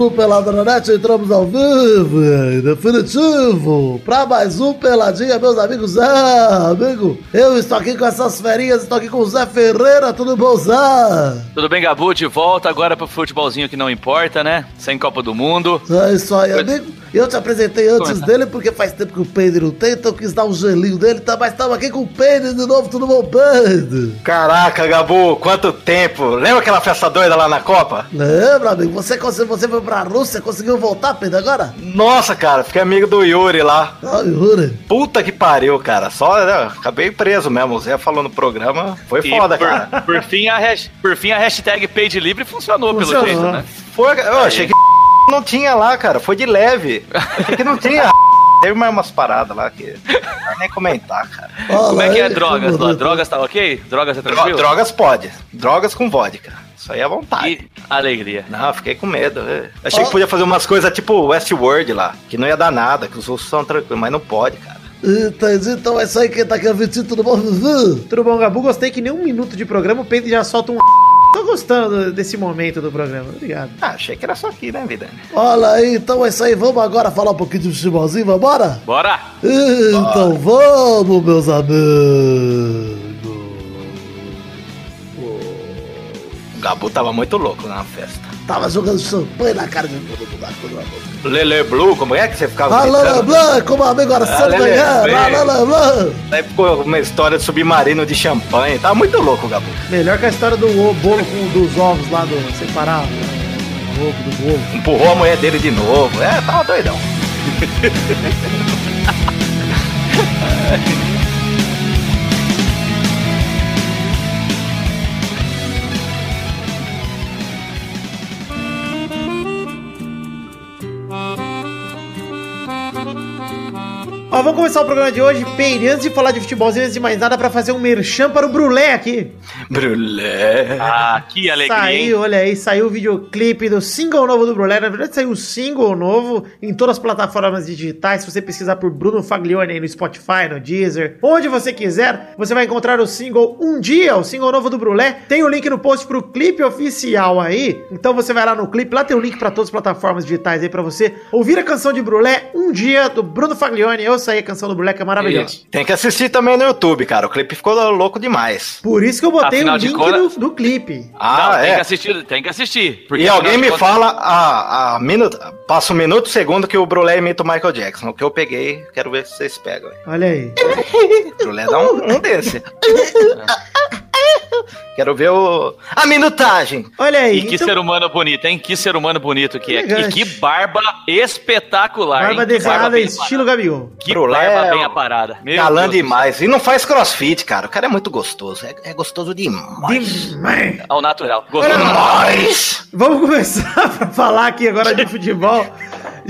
do Peladronete, entramos ao vivo, definitivo, pra mais um Peladinha, meus amigos. Ah, amigo, eu estou aqui com essas ferinhas, estou aqui com o Zé Ferreira, tudo bom, Zé? Tudo bem, Gabu? De volta agora pro futebolzinho que não importa, né? Sem Copa do Mundo. É isso aí, amigo. Eu te apresentei antes dele, porque faz tempo que o Pedro não tem, então eu quis dar um gelinho dele, tá? mas estamos aqui com o Pedro de novo, tudo bom, Pedro? Caraca, Gabu, quanto tempo! Lembra aquela festa doida lá na Copa? Lembra, amigo? Você, você foi pra Rússia, conseguiu voltar, Pedro, agora? Nossa, cara, fiquei amigo do Yuri lá. Ah, Yuri. Puta que pariu, cara. Só, né, acabei preso mesmo. O Zé falou no programa. Foi E foda, por, cara. Por fim, a hash- por fim, a hashtag Paid Livre funcionou, Funcionou. pelo jeito, né? Foi, eu achei que não tinha lá, cara. Foi de leve. Achei que não tinha. Teve mais umas paradas lá que. Não vai nem comentar, cara. Como é que é drogas lá? Drogas tá ok? Drogas é tranquilo? drogas pode. Drogas com vodka. Isso aí é vontade. Que alegria. Não, fiquei com medo. é. Achei que podia fazer umas coisas tipo Westworld lá, que não ia dar nada, que os russos são tranquilos, mas não pode, cara. Entendi, então é isso aí, quem tá aqui é o Vitinho, tudo bom? Tudo bom, Gabu? Gostei que nem um minuto de programa o Pedro já solta um. Tô gostando desse momento do programa. Obrigado. Ah, achei que era só aqui, né, vida? Olha aí, então é isso aí, vamos agora falar um pouquinho de futebolzinho, vambora? Bora! Então vamos, meus amigos. O Gabu tava muito louco na festa. Tava jogando champanhe na cara de todo mundo. Lele Blue, como é que você ficava Alana gritando? Blanc, como amigo era Ah, sempre Lele. Blanc. Blanc. Aí ficou uma história de submarino de champanhe. Tava muito louco, Gabu. Melhor que a história do bolo com dos ovos lá do separado. né? O ovo do bolo. Empurrou a mulher dele de novo. É, tava doidão. Ó, vamos começar o programa de hoje. Peire, antes de falar de futebolzinho, antes de mais nada, pra fazer um merchan para o Brulé aqui. Brulé. Ah, que alegria, hein? Saiu, olha aí, saiu o videoclipe do single novo do Brulé. Na verdade, saiu o single novo em todas as plataformas digitais. Se você pesquisar por Bruno Faglione aí no Spotify, no Deezer, onde você quiser, você vai encontrar o single Um Dia, o single novo do Brulé. Tem o link no post pro clipe oficial aí. Então você vai lá no clipe, lá tem o link pra todas as plataformas digitais aí pra você ouvir a canção de Brulé Um Dia do Bruno Faglione. Eu saí a canção do Brulé que é maravilhosa. Isso. Tem que assistir também no YouTube, cara. O clipe ficou louco demais. Por isso que eu botei Afinal o link contas- do, do clipe. Ah, Não, tem é. que assistir, tem que assistir. E alguém me de contas- fala a, a minuto, passa um minuto segundo que o Brulé imita o Michael Jackson. O que eu peguei, quero ver se vocês pegam. Olha aí. O Brulé dá um, um desse. quero ver o a minutagem. Olha aí. E que então- ser humano bonito, hein? Que ser humano bonito que é. E Elegante. que barba espetacular, Barba desenhada estilo aparada. Que Brulé barba é bem aparada. Meu Galã demais. E não faz crossfit, cara. O cara é muito gostoso. É, é gostoso demais. Demais. Ao natural. Gostou? Demais! Vamos começar pra falar aqui agora de futebol.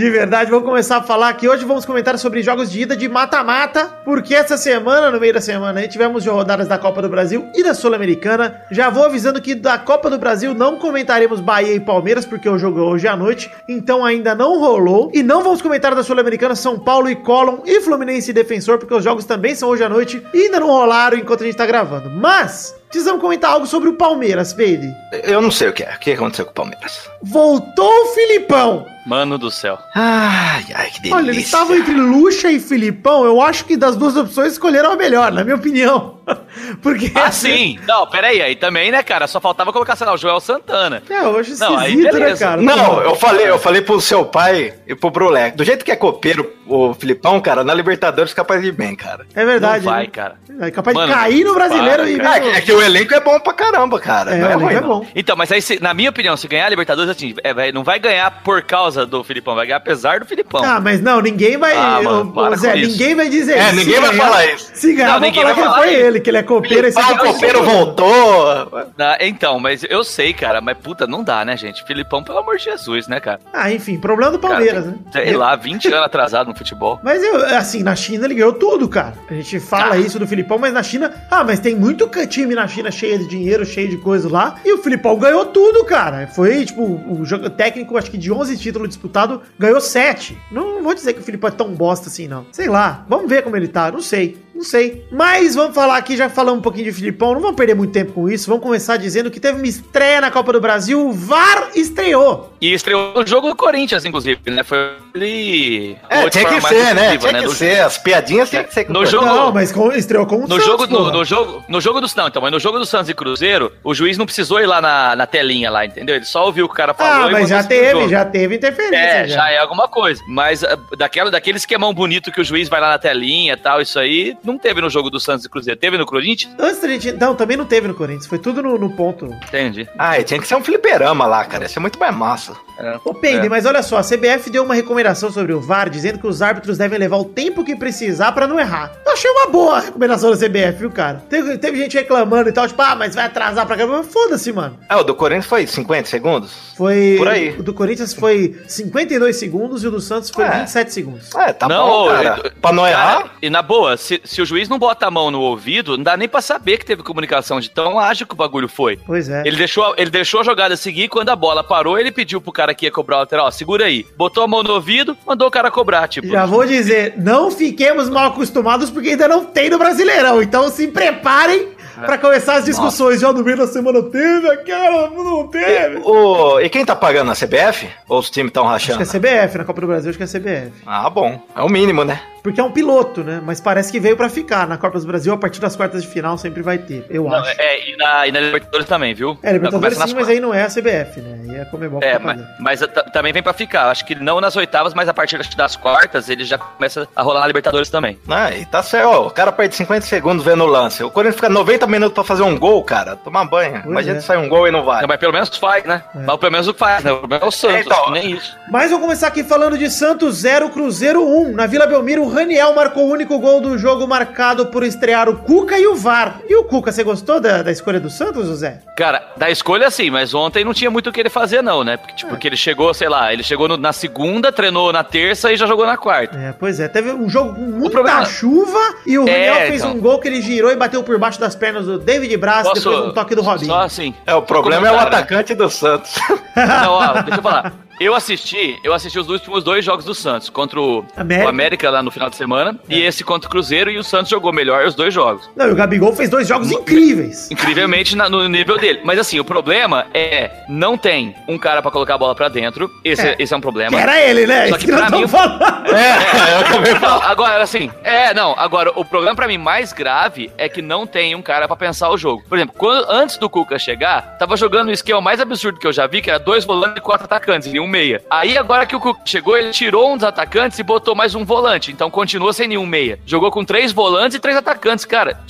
De verdade, vamos começar a falar que hoje vamos comentar sobre jogos de ida de mata-mata, porque essa semana, no meio da semana, aí tivemos rodadas da Copa do Brasil e da Sul-Americana. Já vou avisando que da Copa do Brasil não comentaremos Bahia e Palmeiras, porque o jogo é hoje à noite, então ainda não rolou. E não vamos comentar da Sul-Americana São Paulo e Colón e Fluminense e Defensor, porque os jogos também são hoje à noite e ainda não rolaram enquanto a gente tá gravando. Mas, precisamos comentar algo sobre o Palmeiras, Peide. Eu não sei o que é. O que aconteceu com o Palmeiras? Voltou o Filipão! Mano do céu. Ai, ai, que delícia. Olha, eles estavam entre Luxa e Filipão. Eu acho que das duas opções escolheram a melhor, na minha opinião. Porque. Ah, sim. Não, peraí. Aí também, né, cara? Só faltava colocar, sei lá, o Joel Santana. É, eu acho Não, aí né, cara? Não, eu falei, eu falei pro seu pai e pro Brulé. Do jeito que é copeiro o Filipão, cara, na Libertadores capaz de ir bem, cara. É verdade. Não vai, né? cara. É capaz Mano, de cair no brasileiro vai, e. É, é que o elenco é bom pra caramba, cara. É, não o elenco ruim, é não. bom. Então, mas aí, se- na minha opinião, se ganhar a Libertadores, assim, é, vai- não vai ganhar por causa do Filipão, vai ganhar apesar do Filipão. Ah, mas não, ninguém vai. Ah, mano, ô, Zé, com isso. ninguém vai dizer É, isso. ninguém Se vai falar isso. Se ganhar, Não, vão ninguém falar vai que falar foi isso. ele, que ele é copeiro. esse Ah, aqui o foi copeiro voltou. Ah, então, mas eu sei, cara, mas puta, não dá, né, gente? Filipão, pelo amor de Jesus, né, cara? Ah, enfim, problema do Palmeiras, Cara, né? Sei lá, 20 anos atrasado no futebol. Mas eu, assim, na China ele ganhou tudo, cara. A gente fala Cara. isso do Filipão, mas na China. Ah, mas tem muito time na China cheio de dinheiro, cheio de coisa lá. E o Filipão ganhou tudo, cara. Foi, tipo, o jogo técnico, acho que de 11 títulos disputados, ganhou 7. Não, não vou dizer que o Filipão é tão bosta assim, não. Sei lá. Vamos ver como ele tá. Não sei. Não sei. Mas vamos falar aqui, já falamos um pouquinho de Filipão, não vamos perder muito tempo com isso. Vamos começar dizendo que teve uma estreia na Copa do Brasil, o VAR estreou. E estreou o jogo do Corinthians, inclusive, né? Foi ele. É, tinha que ser, né? Tinha que Do- ser. As piadinhas tinha que ser. com No o jogo- Não, mas com- estreou com o No Santos, jogo, no, no jogo, no jogo do não, então, mas no jogo do Santos e Cruzeiro, o juiz não precisou ir lá na, na telinha lá, entendeu? Ele só ouviu o que o cara falou Ah, e mas já teve, jogo. já teve interferência. É, já é alguma coisa. Mas ah, daquela, daquele esquemão bonito que o juiz vai lá na telinha e tal, isso aí não teve no jogo do Santos e Cruzeiro. Teve no Corinthians? Antes da gente. Não, também não teve no Corinthians, foi tudo no, no ponto. Entendi. Ah, e tinha que ser um fliperama lá, cara. Ia ser muito mais massa. É. Ô, Peide, É. mas olha só, a CBF deu uma recomendação sobre o VAR, dizendo que os árbitros devem levar o tempo que precisar pra não errar. Eu achei uma boa a recomendação da CBF, viu, cara? Teve, teve gente reclamando e tal, tipo, ah, mas vai atrasar pra caramba. Foda-se, mano. Ah, o do Corinthians foi 50 segundos? Foi. Por aí. O do Corinthians foi 52 segundos e o do Santos foi É. 27 segundos. É, tá Não, bom, cara. eu- pra não errar. Cara, e na boa, se, se o juiz não bota a mão no ouvido, não dá nem pra saber que teve comunicação de tão ágil que o bagulho foi. Pois é. Ele deixou, ele deixou a jogada seguir, quando a bola parou, ele pediu pro cara que ia cobrar o lateral, ó, segura aí. Botou a mão no ouvido, mandou o cara cobrar, tipo. Já vou dizer, não fiquemos mal acostumados porque ainda não tem no Brasileirão. Então se preparem É. pra começar as discussões. Já no meio da semana teve, aquela não teve. O... E quem tá pagando a CBF? Ou os times estão Acho que rachando? é CBF, na Copa do Brasil, acho que é CBF. Ah, bom. É o mínimo, né? Porque é um piloto, né? Mas parece que veio pra ficar. Na Copa do Brasil, a partir das quartas de final, sempre vai ter, eu Não, acho. É, é, e na, e na Libertadores também, viu? Libertadores Começa sim, mas aí não é a CBF, né? Aí é a Comebol É, tá mas, mas ta- também vem pra ficar. Acho que não nas oitavas, mas a partir das quartas ele já começa a rolar na Libertadores também. Ah, e tá certo. Ó, o cara perde 50 segundos vendo o lance. O Corinthians fica 90 minutos pra fazer um gol, cara. Tomar banho. Pois Imagina é. se sai um gol e não vai. Não, mas pelo menos faz, né? É. Mas pelo menos o que faz, né? O problema é o Santos, Então, que nem isso. Mas vamos começar aqui falando de Santos 0, Cruzeiro 1. Na Vila Belmiro, o Raniel marcou o único gol do jogo marcado por estrear o Cuca e o VAR. E o Cuca, você gostou da, da escolha do Santos, José? Cara, da escolha sim, mas ontem não tinha muito o que ele fazer, não, né? Porque, É. tipo, que ele chegou, sei lá, ele chegou no- na segunda, treinou na terça e já jogou na quarta. É, pois é. Teve um jogo com muita problema- chuva e o É, Raniel fez então. um gol que ele girou e bateu por baixo das pernas do David Braz Posso- depois de um toque do Robinho. Só assim. É, o problema é o né? atacante do Santos. Não, ó, deixa eu falar. Eu assisti, eu assisti os últimos dois jogos do Santos, contra o América. o América lá no final de semana, É. e esse contra o Cruzeiro, e o Santos jogou melhor os dois jogos. Não, e o Gabigol fez dois jogos incríveis. Incrivelmente na- no nível dele. Mas assim, o problema é, não tem um cara pra colocar a bola pra dentro, esse É. é, esse é um Que problema. era ele, né? Só que nós pra mim- falando. é, eu também Não, agora, assim, é, não, agora, o problema pra mim mais grave é que não tem um cara pra pensar o jogo. Por exemplo, quando, antes do Cuca chegar, tava jogando o esquema mais absurdo que eu já vi, que era dois volantes e quatro atacantes, e um meia. Aí, agora que o Cuca chegou, ele tirou um dos atacantes e botou mais um volante, então continua sem nenhum meia. Jogou com três volantes e três atacantes, cara.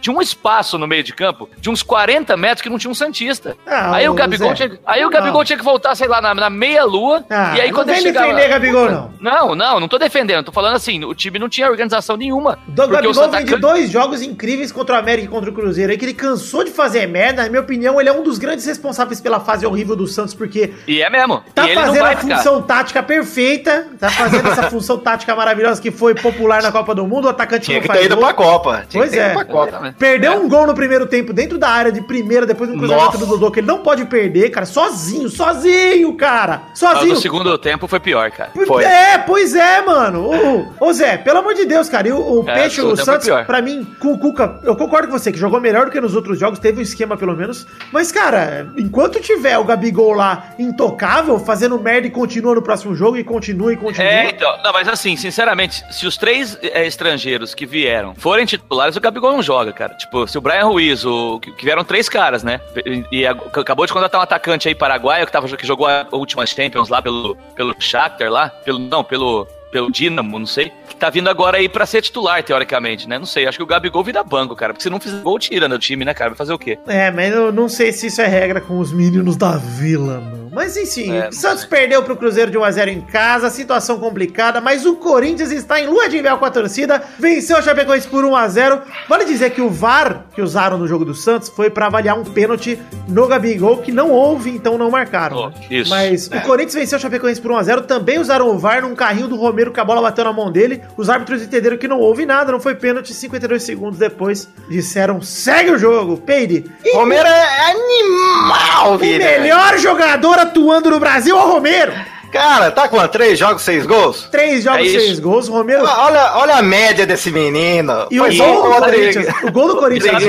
Tinha- um espaço no meio de campo de uns 40 metros que não tinha um Santista. Ah, aí o Gabigol, Zé. tinha, aí o Não. Gabigol tinha que voltar, sei lá, na, na meia-lua, Ah, e aí não quando vem ele chegava... defender Gabigol, não. Não, não, não tô defendendo. Tô falando assim, o time não tinha organização nenhuma. O Porque Gabigol os vem de dois jogos incríveis contra o América e contra o Cruzeiro aí, que ele cansou de fazer merda. Na minha opinião, ele é um dos grandes responsáveis pela fase horrível do Santos, porque E é mesmo. tá e ele não fazendo vai a ficar. função tática perfeita, tá fazendo essa função tática maravilhosa que foi popular na Copa do Mundo, o atacante Tinha não que faz ter ido gol. pra Copa. Tinha Pois que ter é. ido pra Copa. Perdeu um gol no primeiro tempo dentro da área de primeira, depois do cruzamento Nossa. do Dodô, que ele não pode perder, cara, sozinho, sozinho, cara, Mas sozinho. no segundo tempo foi pior, cara. Foi. É, pois é, mano. Ô, ô, Zé, pelo amor de Deus, cara. E o, o É, Peixe, o Santos, pra mim, com o Cuca, eu concordo com você, que jogou melhor do que nos outros jogos, teve um esquema pelo menos. Mas, cara, enquanto tiver o Gabigol lá intocável, fazendo merda e continua no próximo jogo, e continua e continua. É, então. Não, mas assim, sinceramente, se os três é, estrangeiros que vieram forem titulares, o Gabigol não joga, cara. Tipo, se o Brian Ruiz, o, que, vieram três caras, né? E, e acabou de contratar um atacante aí paraguaio que, tava, que jogou a última Champions lá pelo, pelo Shakhtar lá. Pelo, não, pelo. Pelo Dinamo, não sei. Tá vindo agora aí pra ser titular, teoricamente, né? Não sei. Acho que o Gabigol vira banco, cara. Porque se não fizer gol, tira no time, né, cara? Vai fazer o quê? É, mas eu não sei se isso é regra com os meninos da vila, não. Mas enfim, É, Santos perdeu pro Cruzeiro de 1x0 em casa, situação complicada, mas o Corinthians está em lua de mel com a torcida, venceu o Chapecoense por 1x0. Vale dizer que o VAR que usaram no jogo do Santos foi pra avaliar um pênalti no Gabigol, que não houve, então não marcaram. Oh, né? isso. Mas É. o Corinthians venceu o Chapecoense por 1x0, também usaram o VAR num carrinho do Romero que a bola bateu na mão dele. Os árbitros entenderam que não houve nada, não foi pênalti, 52 segundos depois disseram, segue o jogo, Peide. E Romero é animal, o melhor jogador atuando no Brasil é o Romero. Cara, tá com três jogos, seis gols? Três jogos, É seis gols. Romero. Olha, olha a média desse menino. E o Foi gol, só do o. Corinthians, o gol do Corinthians,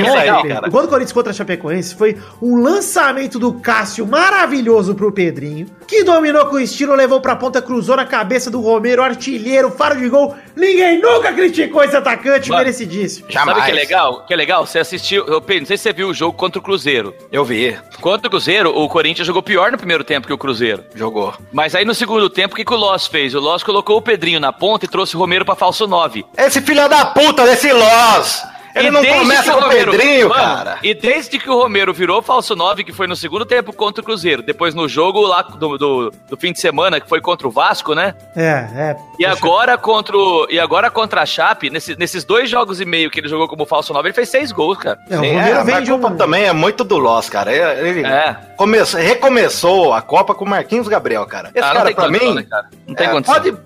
o gol do Corinthians contra a Chapecoense foi um lançamento do Cássio maravilhoso pro Pedrinho, que dominou com estilo, levou pra ponta, cruzou na cabeça do Romero, artilheiro, faro de gol. Ninguém nunca criticou esse atacante, Mano. merecidíssimo. Jamais. Sabe que é legal? Que é legal? Você assistiu. Eu Pedro, não sei se você viu o jogo contra o Cruzeiro. Eu vi, Contra o Cruzeiro, o Corinthians jogou pior no primeiro tempo que o Cruzeiro. jogou. Mas aí no segundo tempo, o que, que o Loss fez? O Loss colocou o Pedrinho na ponta e trouxe o Romero pra falso 9. Esse filho da puta desse Loz! Ele E não desde começa com o Romero- Pedrinho, Mano, cara. E desde que o Romero virou falso 9, que foi no segundo tempo contra o Cruzeiro, depois no jogo lá do, do, do fim de semana, que foi contra o Vasco, né? É, é. E agora contra o, e agora contra a Chape, nesse- nesses dois jogos e meio que ele jogou como falso 9, ele fez seis gols, cara. É, o Romero é, vem de um... também é muito do Loss, cara. Ele É. começou, recomeçou a Copa com o Marquinhos Gabriel, cara. Esse Ah, não cara, pra mim, né, cara? Não tem é, condição. pode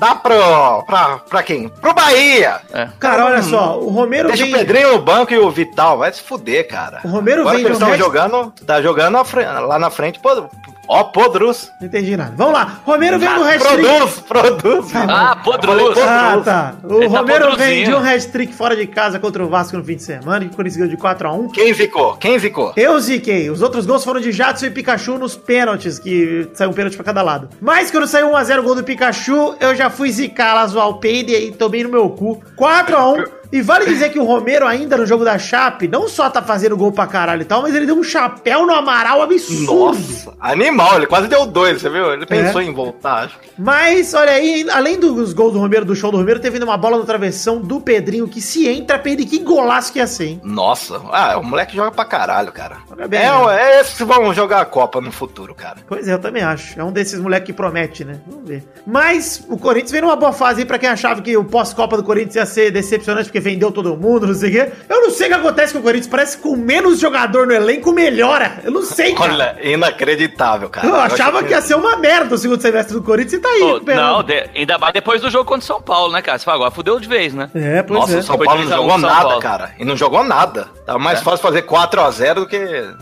dar pro, pra, pra quem? Pro Bahia! É. Cara, olha só, o Romero Deixa vem... o Pedrinho no banco e o Vital, vai se fuder, cara. O Romero Agora vem eles estão hat- jogando, tá jogando lá na frente, pô, ó, Podrus. Não entendi nada. Vamos lá. Romero vem do hat-trick. Produz, produz. Ah, Podrus. Ah, tá. O Ele tá Romero vem produzindo. de um hat-trick fora de casa contra o Vasco no fim de semana, que ganhou de 4x1. Quem zicou? Quem zicou? Eu ziquei. Os outros gols foram de Jadson e Pikachu nos pênaltis, que saiu um pênalti pra cada lado. Mas quando saiu 1x0 o gol do Pikachu, eu já fui zicar lá, zoar o peide e tomei no meu cu. 4x1. E vale dizer que o Romero, ainda no jogo da Chape, não só tá fazendo gol pra caralho e tal, mas ele deu um chapéu no Amaral absurdo. Nossa, animal, ele quase deu dois, você viu? Ele pensou É. em voltar, acho. Mas, olha aí, além dos gols do Romero, do show do Romero, teve uma bola no travessão do Pedrinho, que se entra, Pedro, que golaço que ia ser, hein? Nossa, ah, o moleque joga pra caralho, cara. Bem, é, né? é esses vão jogar a Copa no futuro, cara. Pois é, eu também acho. É um desses moleques que promete, né? Vamos ver. Mas o Corinthians vem numa boa fase aí pra quem achava que o pós-Copa do Corinthians ia ser decepcionante porque vendeu todo mundo, não sei o quê. Eu não sei o que acontece com o Corinthians. Parece que com menos jogador no elenco melhora. Eu não sei, cara. Olha, inacreditável, cara. eu achava acho que ia ser uma merda o segundo semestre do Corinthians e tá aí. Recuperando. não, de- ainda mais depois do jogo contra o São Paulo, né, cara? Você fala, agora fudeu de vez, né? É, pois Nossa, é. o São Paulo não 3 a 1 jogou São nada, Paulo. cara. E não jogou nada. Tava mais É. fácil fazer 4x0 do que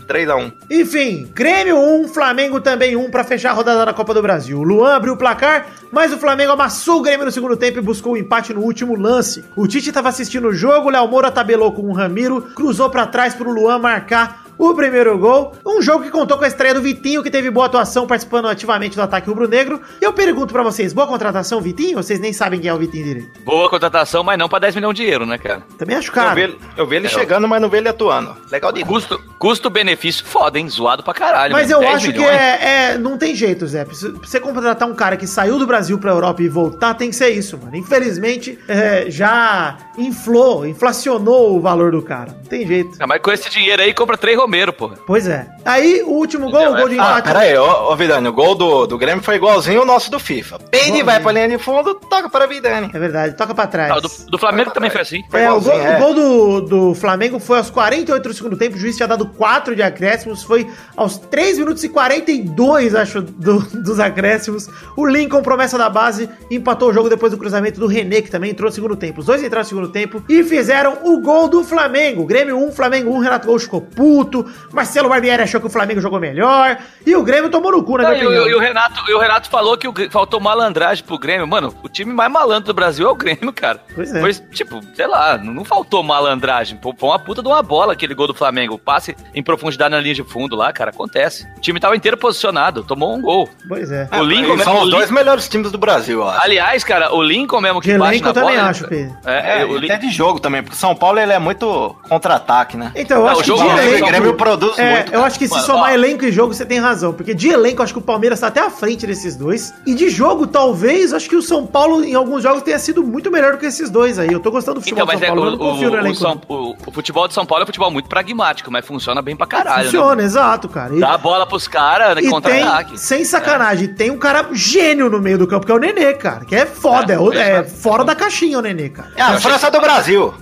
3x1. Enfim, Grêmio 1, Flamengo também 1 pra fechar a rodada da Copa do Brasil. O Luan abriu o placar, mas o Flamengo amassou o Grêmio no segundo tempo e buscou o empate no último lance. O Tite tava assistindo o jogo, Léo Moura tabelou com o Ramiro, cruzou pra trás pro Luan marcar o primeiro gol. Um jogo que contou com a estreia do Vitinho, que teve boa atuação participando ativamente do ataque rubro-negro. E eu pergunto pra vocês, boa contratação, Vitinho? Vocês nem sabem quem é o Vitinho direito. Boa contratação, mas não pra 10 milhões de euros, né, cara? Também acho Eu caro. vi, ele- eu vi ele É, chegando, mas não vi ele atuando. Legal de Custo, custo-benefício foda, hein? Zoado pra caralho. Mas mano. eu 10 acho que milhões. é, é- Não tem jeito, Zé. Pra você- contratar um cara que saiu do Brasil pra Europa e voltar, tem que ser isso, mano. Infelizmente, é, já inflou, inflacionou o valor do cara. Não tem jeito. Ah, mas com esse dinheiro aí, compra três Romero, porra. Pois é. Aí, o último gol, o gol de Ah, empate. pera aí, ô, ô Vidani, o gol do, do Grêmio foi igualzinho o nosso do FIFA. Peide, vai pra linha de fundo, toca para Vidani. É verdade, toca pra trás. Ah, do, do Flamengo também foi assim. Foi É, o gol, é. o gol do, do Flamengo foi aos 48 do segundo tempo, o juiz tinha dado 4 de acréscimos, foi aos 3 minutos e 42, acho, do- dos acréscimos. O Lincoln, promessa da base, empatou o jogo depois do cruzamento do René, que também entrou no segundo tempo. Os dois entraram no segundo tempo e fizeram o gol do Flamengo. Grêmio 1, Flamengo 1, Renato Gaúcho ficou puto, Marcelo Barbieri achou que o Flamengo jogou melhor, e o Grêmio tomou no cu, na Não, minha e, o- opinião. e o Renato, e o Renato falou que o faltou malandragem pro Grêmio. Mano, o time mais malandro do Brasil é o Grêmio, cara. Pois é. Foi, tipo, sei lá, não, não faltou malandragem. Pô, Foi uma puta de uma bola aquele gol do Flamengo. Passe em profundidade na linha de fundo lá, cara, acontece. O time tava inteiro posicionado, tomou um gol. Pois é. O Lincoln são mesmo, os o dois melhores times do Brasil, eu acho. Aliás, cara, o Lincoln mesmo que De bate na eu também bola, acho, né? Pedro. É, É, o e Lin- até de jogo também, porque São Paulo ele é muito contra-ataque, né? Então, eu Não, acho o que jogo de o elenco... Grêmio produz É, muito. eu acho que se Mano, somar ó. elenco e jogo, você tem razão. Porque de elenco, eu acho que o Palmeiras tá até à frente desses dois. E de jogo, talvez, acho que o São Paulo, em alguns jogos, tenha sido muito melhor do que esses dois aí. Eu tô gostando do futebol Então, do São é, Paulo, o, eu não confio no o, o, elenco. São- o- o futebol de São Paulo é um futebol muito pragmático, mas funciona bem pra caralho, né? Funciona, exato, cara. E, Dá a bola pros caras, né, e contra-ataque. sem sacanagem, tem um cara gênio no meio do campo, que é o Nenê, cara. Que é foda, É, é, o- é é. fora da caixinha o Nenê, cara. É a França do Brasil.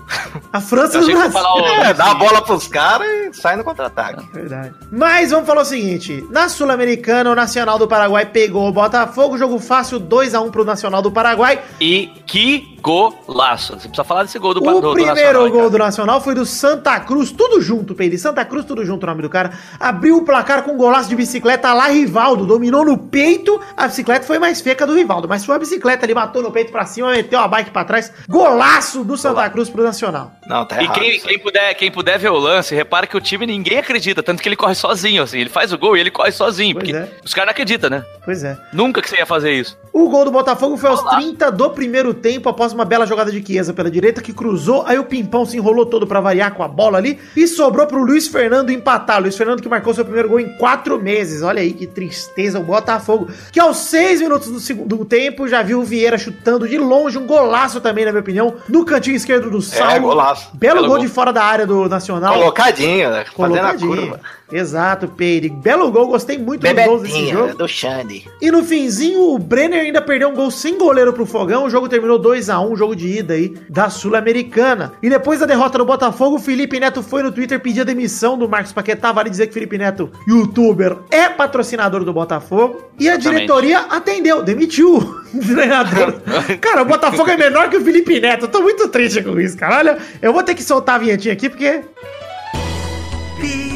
A França do Brasil. falar o- É, dá a bola pros caras e sai no Contra-ataque. Verdade. Mas vamos falar o seguinte: na Sul-Americana, o Nacional do Paraguai pegou o Botafogo, jogo fácil 2x1 pro Nacional do Paraguai. E que golaço. Você precisa falar desse gol do, O do, do primeiro Nacional, gol cara. do Nacional foi do Santa Cruz, tudo junto, Pedro. Santa Cruz, tudo junto o nome do cara. Abriu o placar com um golaço de bicicleta lá, Rivaldo. Dominou no peito. A bicicleta foi mais feia que a do Rivaldo, mas foi a bicicleta, ele matou no peito pra cima, meteu a bike pra trás. Golaço do Santa Cruz pro Nacional. Não, tá E errado. quem, isso aí. quem puder, quem puder ver o lance, repara que o time ninguém acredita, tanto que ele corre sozinho, assim. Ele faz o gol e ele corre sozinho, Pois porque é. os caras não acreditam, né? Pois é. Nunca que você ia fazer isso. O gol do Botafogo foi aos Olá. 30 do primeiro tempo, após uma bela jogada de Chiesa pela direita, que cruzou, aí o Pimpão se enrolou todo pra variar com a bola ali, e sobrou pro Luiz Fernando empatar. Luiz Fernando que marcou seu primeiro gol em quatro meses. Olha aí que tristeza o Botafogo. Que aos seis minutos do segundo tempo, já viu o Vieira chutando de longe, um golaço também, na minha opinião, no cantinho esquerdo do Saulo. É, golaço. Belo, Belo gol, gol. de fora da área do Nacional. Colocadinho, né? Colocadinho. Curva. Exato, Peire. Belo gol, gostei muito dos gols desse jogo. do Xande. E no finzinho, o Brenner ainda perdeu um gol sem goleiro pro Fogão. O jogo terminou 2 a 1 jogo de ida aí da Sul-Americana. E depois da derrota do Botafogo, o Felipe Neto foi no Twitter pedir a demissão do Marcos Paquetá. Vale dizer que o Felipe Neto, youtuber, é patrocinador do Botafogo. E a Exatamente. diretoria atendeu, demitiu o treinador. cara, o Botafogo é menor que o Felipe Neto. Eu tô muito triste com isso, cara. Olha, eu vou ter que soltar a vinhetinha aqui porque.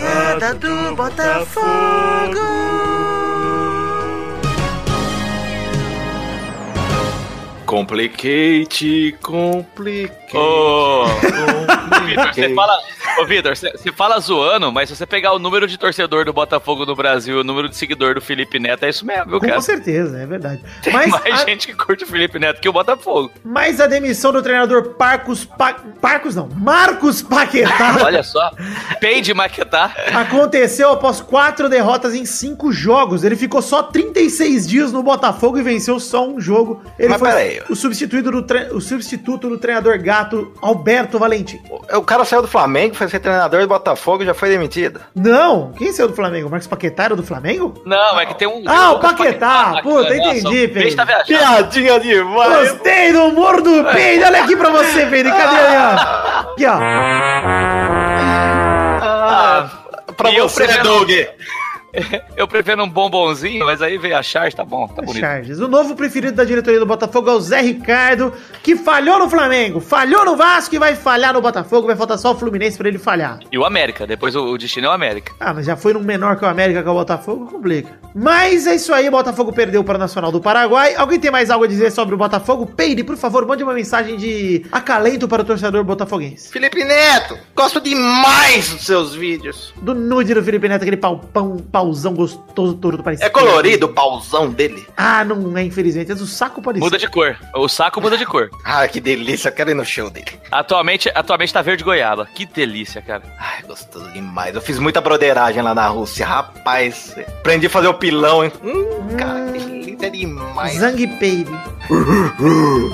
Piada do Botafogo. Complicate, complicate. Ô, Vitor, você fala, ô, Vitor, você, você fala zoando, mas se você pegar o número de torcedor do Botafogo no Brasil e o número de seguidor do Felipe Neto, é isso mesmo, viu, Com cara? certeza, é verdade. Tem Mas mais a, gente que curte o Felipe Neto que o Botafogo. mas a demissão do treinador Parcos Pa, Parcos não, Marcos Paquetá Olha só. Peide Maquetá. aconteceu após quatro derrotas em cinco jogos. Ele ficou só 36 dias no Botafogo e venceu só um jogo. Ele Mas foi peraí. O substituto do tre- o substituto do treinador gato Alberto Valentim. O cara saiu do Flamengo, foi ser treinador do Botafogo e já foi demitido. Não, quem saiu do Flamengo? O Marcos Paquetá era do Flamengo? Não, é que tem um. Ah, o Paquetá. Puta, entendi, o Pedro. tá. Piadinha demais. Gostei do humor do Pedro. Olha aqui pra você, Pedro. Cadê aí, ó? Aqui, ó. Ah, pra e você, prefiro- Doug. Eu prefiro um bombonzinho, mas aí veio a charge, tá bom, tá bonito. Charges. O novo preferido da diretoria do Botafogo é o Zé Ricardo, que falhou no Flamengo, falhou no Vasco e vai falhar no Botafogo. Vai faltar só o Fluminense pra ele falhar. E o América, depois o, o destino é o América. Ah, mas já foi num menor que o América que é o Botafogo, complica. Mas é isso aí, o Botafogo perdeu para o Nacional do Paraguai. Alguém tem mais algo a dizer sobre o Botafogo? Peide, por favor, mande uma mensagem de acalento para o torcedor botafoguense. Felipe Neto, gosto demais dos seus vídeos. Do nude do Felipe Neto, aquele pau, pão, pauzão gostoso, todo parecido. É colorido o pauzão dele. Ah, não é, infelizmente. É do saco parecido. Muda de cor. O saco muda de cor. Ah, que delícia, eu quero ir no show dele. Atualmente, atualmente tá verde goiaba. Que delícia, cara. Ai, gostoso demais. Eu fiz muita broderagem lá na Rússia, rapaz. Aprendi a fazer o pilão, hein? Hum, cara, que delícia demais. Zang Peide.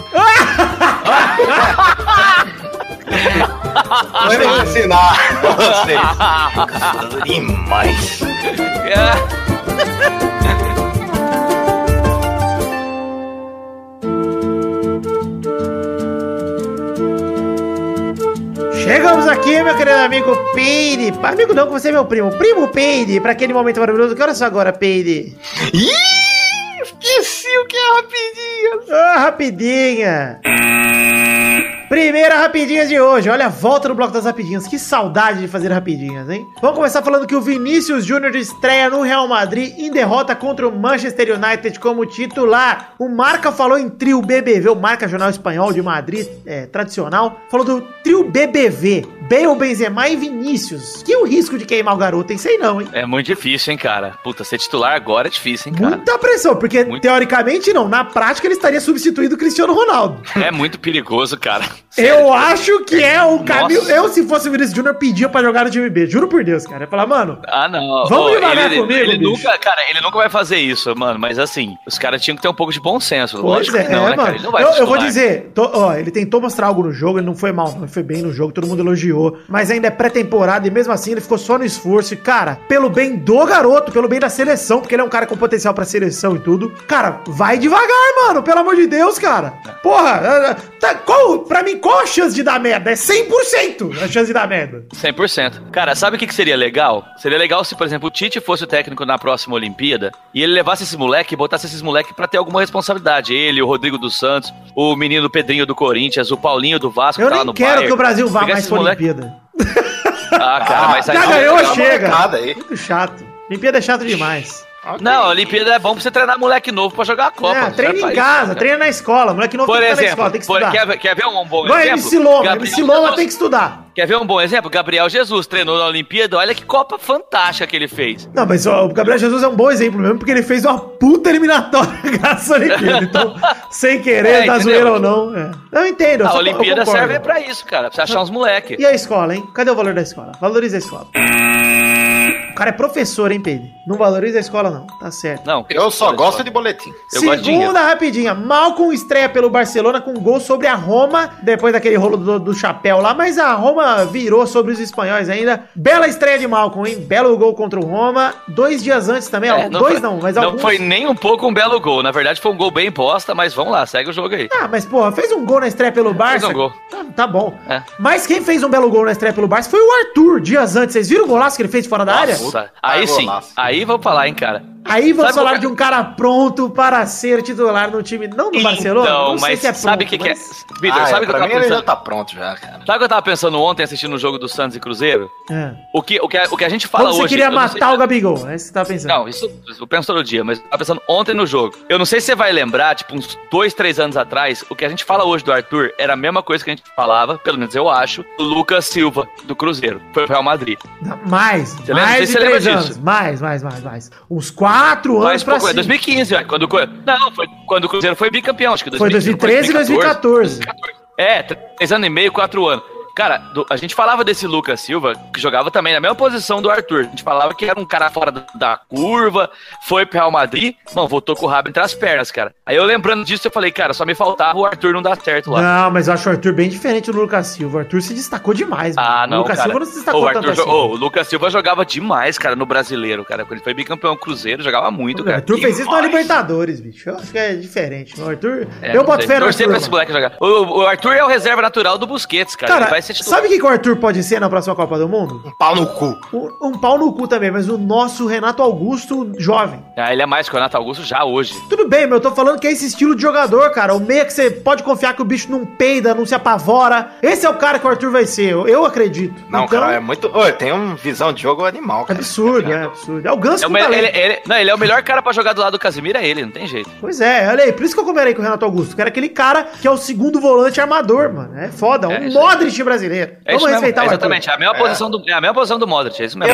Vou ensinar pra vocês. Gostoso demais. Chegamos aqui, meu querido amigo Peide. Amigo não, que você é meu primo. Primo Peide, pra aquele momento maravilhoso. Que horas são agora, Peide? Ih, esqueci o que é rapidinho. Ah, rapidinha. Primeira rapidinha de hoje. Olha a volta no bloco das rapidinhas. Que saudade de fazer rapidinhas, hein? Vamos começar falando que o Vinícius Júnior estreia no Real Madrid em derrota contra o Manchester United como titular. O Marca falou em trio BBV, o Marca Jornal Espanhol de Madrid, é, tradicional, falou do trio BBV. Bale, Benzema e Vinícius. Que o risco de queimar o garoto, hein? Sei não, hein? É muito difícil, hein, cara. Puta, ser titular agora é difícil, hein, cara. Muita pressão, porque Muito. teoricamente não. Na prática ele estaria substituindo o Cristiano Ronaldo. É muito perigoso, cara. Eu acho que é o Nossa. caminho. Eu, se fosse o Vinícius Júnior, pedia pra jogar no time B. Juro por Deus, cara. Eu ia falar, mano, Ah, não. Vamos Ô, devagar ele, comigo, ele bicho. nunca, cara, ele nunca vai fazer isso, mano. Mas assim, os caras tinham que ter um pouco de bom senso. pois Lógico é, não, é, né, cara? mano. Ele não vai Eu, eu vou dizer, tô- ó, ele tentou mostrar algo no jogo, ele não foi mal, não. Foi bem no jogo, todo mundo elogiou. Ganhou, mas ainda é pré-temporada e mesmo assim ele ficou só no esforço. E, cara, pelo bem do garoto, pelo bem da seleção, porque ele é um cara com potencial pra seleção e tudo, cara, vai devagar, mano, pelo amor de Deus, cara. Porra, é, é, tá, qual, pra mim, qual a chance de dar merda? É 100% a chance de dar merda. 100%. Cara, sabe o que, que seria legal? Seria legal se, por exemplo, o Tite fosse o técnico na próxima Olimpíada e ele levasse esse moleque e botasse esses moleques pra ter alguma responsabilidade. Ele, o Rodrigo dos Santos, o menino Pedrinho do Corinthians, o Paulinho do Vasco, Eu tá nem quero Bayern. que o Brasil vá Pegar mais pra moleque- Olimpíada. Ah, cara, mas aí já não, ganhou, legal. chega. Muito chato. Olimpíada é chato demais. Não, a Olimpíada é bom pra você treinar moleque novo pra jogar a Copa. É, Você treina em casa, cara. treina na escola. Moleque novo Por tem que na escola, tem que por- estudar. quer, ver- quer ver um bom Igual exemplo? MC Loma, MC Loma tem que estudar. Quer ver um bom exemplo? Gabriel Jesus treinou na Olimpíada, olha que Copa fantástica que ele fez. Não, mas ó, o Gabriel Jesus é um bom exemplo mesmo, porque ele fez uma puta eliminatória graças à Olimpíada. Então, sem querer, É, tá zoeira ou não. É. Eu entendo. A só- Olimpíada serve pra isso, cara, pra você achar uns moleque. E a escola, hein? Cadê o valor da escola? Valoriza a escola. O cara é professor, hein, Pedro? Não valoriza a escola, não. Tá certo. Não, Eu só gosto de boletim. Eu. Segunda rapidinha. Malcom estreia pelo Barcelona com gol sobre a Roma, depois daquele rolo do, do chapéu lá, mas a Roma virou sobre os espanhóis ainda. Bela estreia de Malcom, hein? Belo gol contra o Roma. Dois dias antes também, ó. É, dois foi- não, mas Não alguns... foi nem um pouco um belo gol. Na verdade, foi um gol bem bosta, mas vamos lá, segue o jogo aí. Ah, mas porra, fez um gol na estreia pelo Barça. um gol. Tá, tá bom. É. Mas quem fez um belo gol na estreia pelo Barça foi o Arthur, dias antes. Vocês viram o golaço que ele fez fora da área? Nossa, aí Ah, sim. Aí vamos falar, hein, cara. Aí vamos Sabe falar qual de um cara pronto para ser titular no time, não do Barcelona. Então, não sei mas se é sabe o pronto, que, que é? mas- Vitor, Ah, sabe o que eu tava mim ele já pensando? tá pronto já, cara. Sabe o que eu tava pensando ontem assistindo o jogo do Santos e Cruzeiro? É. O que, o que, o que a gente fala Como você hoje. queria não sei- matar o Gabigol? É isso que você tá pensando. Não, isso eu penso todo dia, mas eu tava pensando ontem no jogo. Eu não sei se você vai lembrar, tipo, uns dois, três anos atrás, o que a gente fala hoje do Arthur era a mesma coisa que a gente falava, pelo menos eu acho, do Lucas Silva, do Cruzeiro. Foi pro Real Madrid. Não, Mais, Você lembra? Não sei mais se você três anos. disso. Mais, mais, mais, mais. Uns quatro anos Mas pra é cima. 2015, velho, quando Não, foi quando o Cruzeiro foi bicampeão, acho que Foi 2013 e 2014. É, três anos e meio, quatro anos. Cara, do- a gente falava desse Lucas Silva, que jogava também na mesma posição do Arthur. A gente falava que era um cara fora da, da curva, foi pro Real Madrid, mano, voltou com o rabo entre as pernas, cara. Aí eu lembrando disso, eu falei, cara, só me faltava o Arthur não dar certo lá. Não, mas eu acho o Arthur bem diferente do Lucas Silva. O Arthur se destacou demais. mano. Ah, O não, Lucas cara. Silva não se destacou o, tanto assim. ô, o Lucas Silva jogava demais, cara, no brasileiro, cara. Quando ele foi bicampeão Cruzeiro, jogava muito, O cara. Arthur fez isso na Demais. Libertadores, bicho. Eu acho que é diferente. O Arthur. É, eu não boto fé no Arthur. pra esse moleque jogar. O, o Arthur é o reserva natural do Busquets, cara. Cara, ele vai ser titular. sabe o que, que o Arthur pode ser na próxima Copa do Mundo? Um pau no cu. Um, um pau no cu também, mas o nosso Renato Augusto jovem. Ah, ele é mais que o Renato Augusto já hoje. Tudo bem, mas eu tô falando que é esse estilo de jogador, cara. O meia que você pode confiar que o bicho não peida, não se apavora. Esse é o cara que o Arthur vai ser, eu, eu acredito. Não, então, cara, é muito. Ô, tem uma visão de jogo animal, é cara. absurdo, é absurdo. É o Ganso É o me- ele, ele- não, ele é o melhor cara pra jogar do lado do Casimiro, é ele, não tem jeito. Pois é, olha aí, por isso que eu comerei com o Renato Augusto, que era aquele cara que é o segundo volante armador, mano. É foda, um É, aí. Modric brasileiro. É Vamos mesmo, respeitar é o Arthur. exatamente. É a mesma, posição do, é a mesma posição do Modric, é isso mesmo.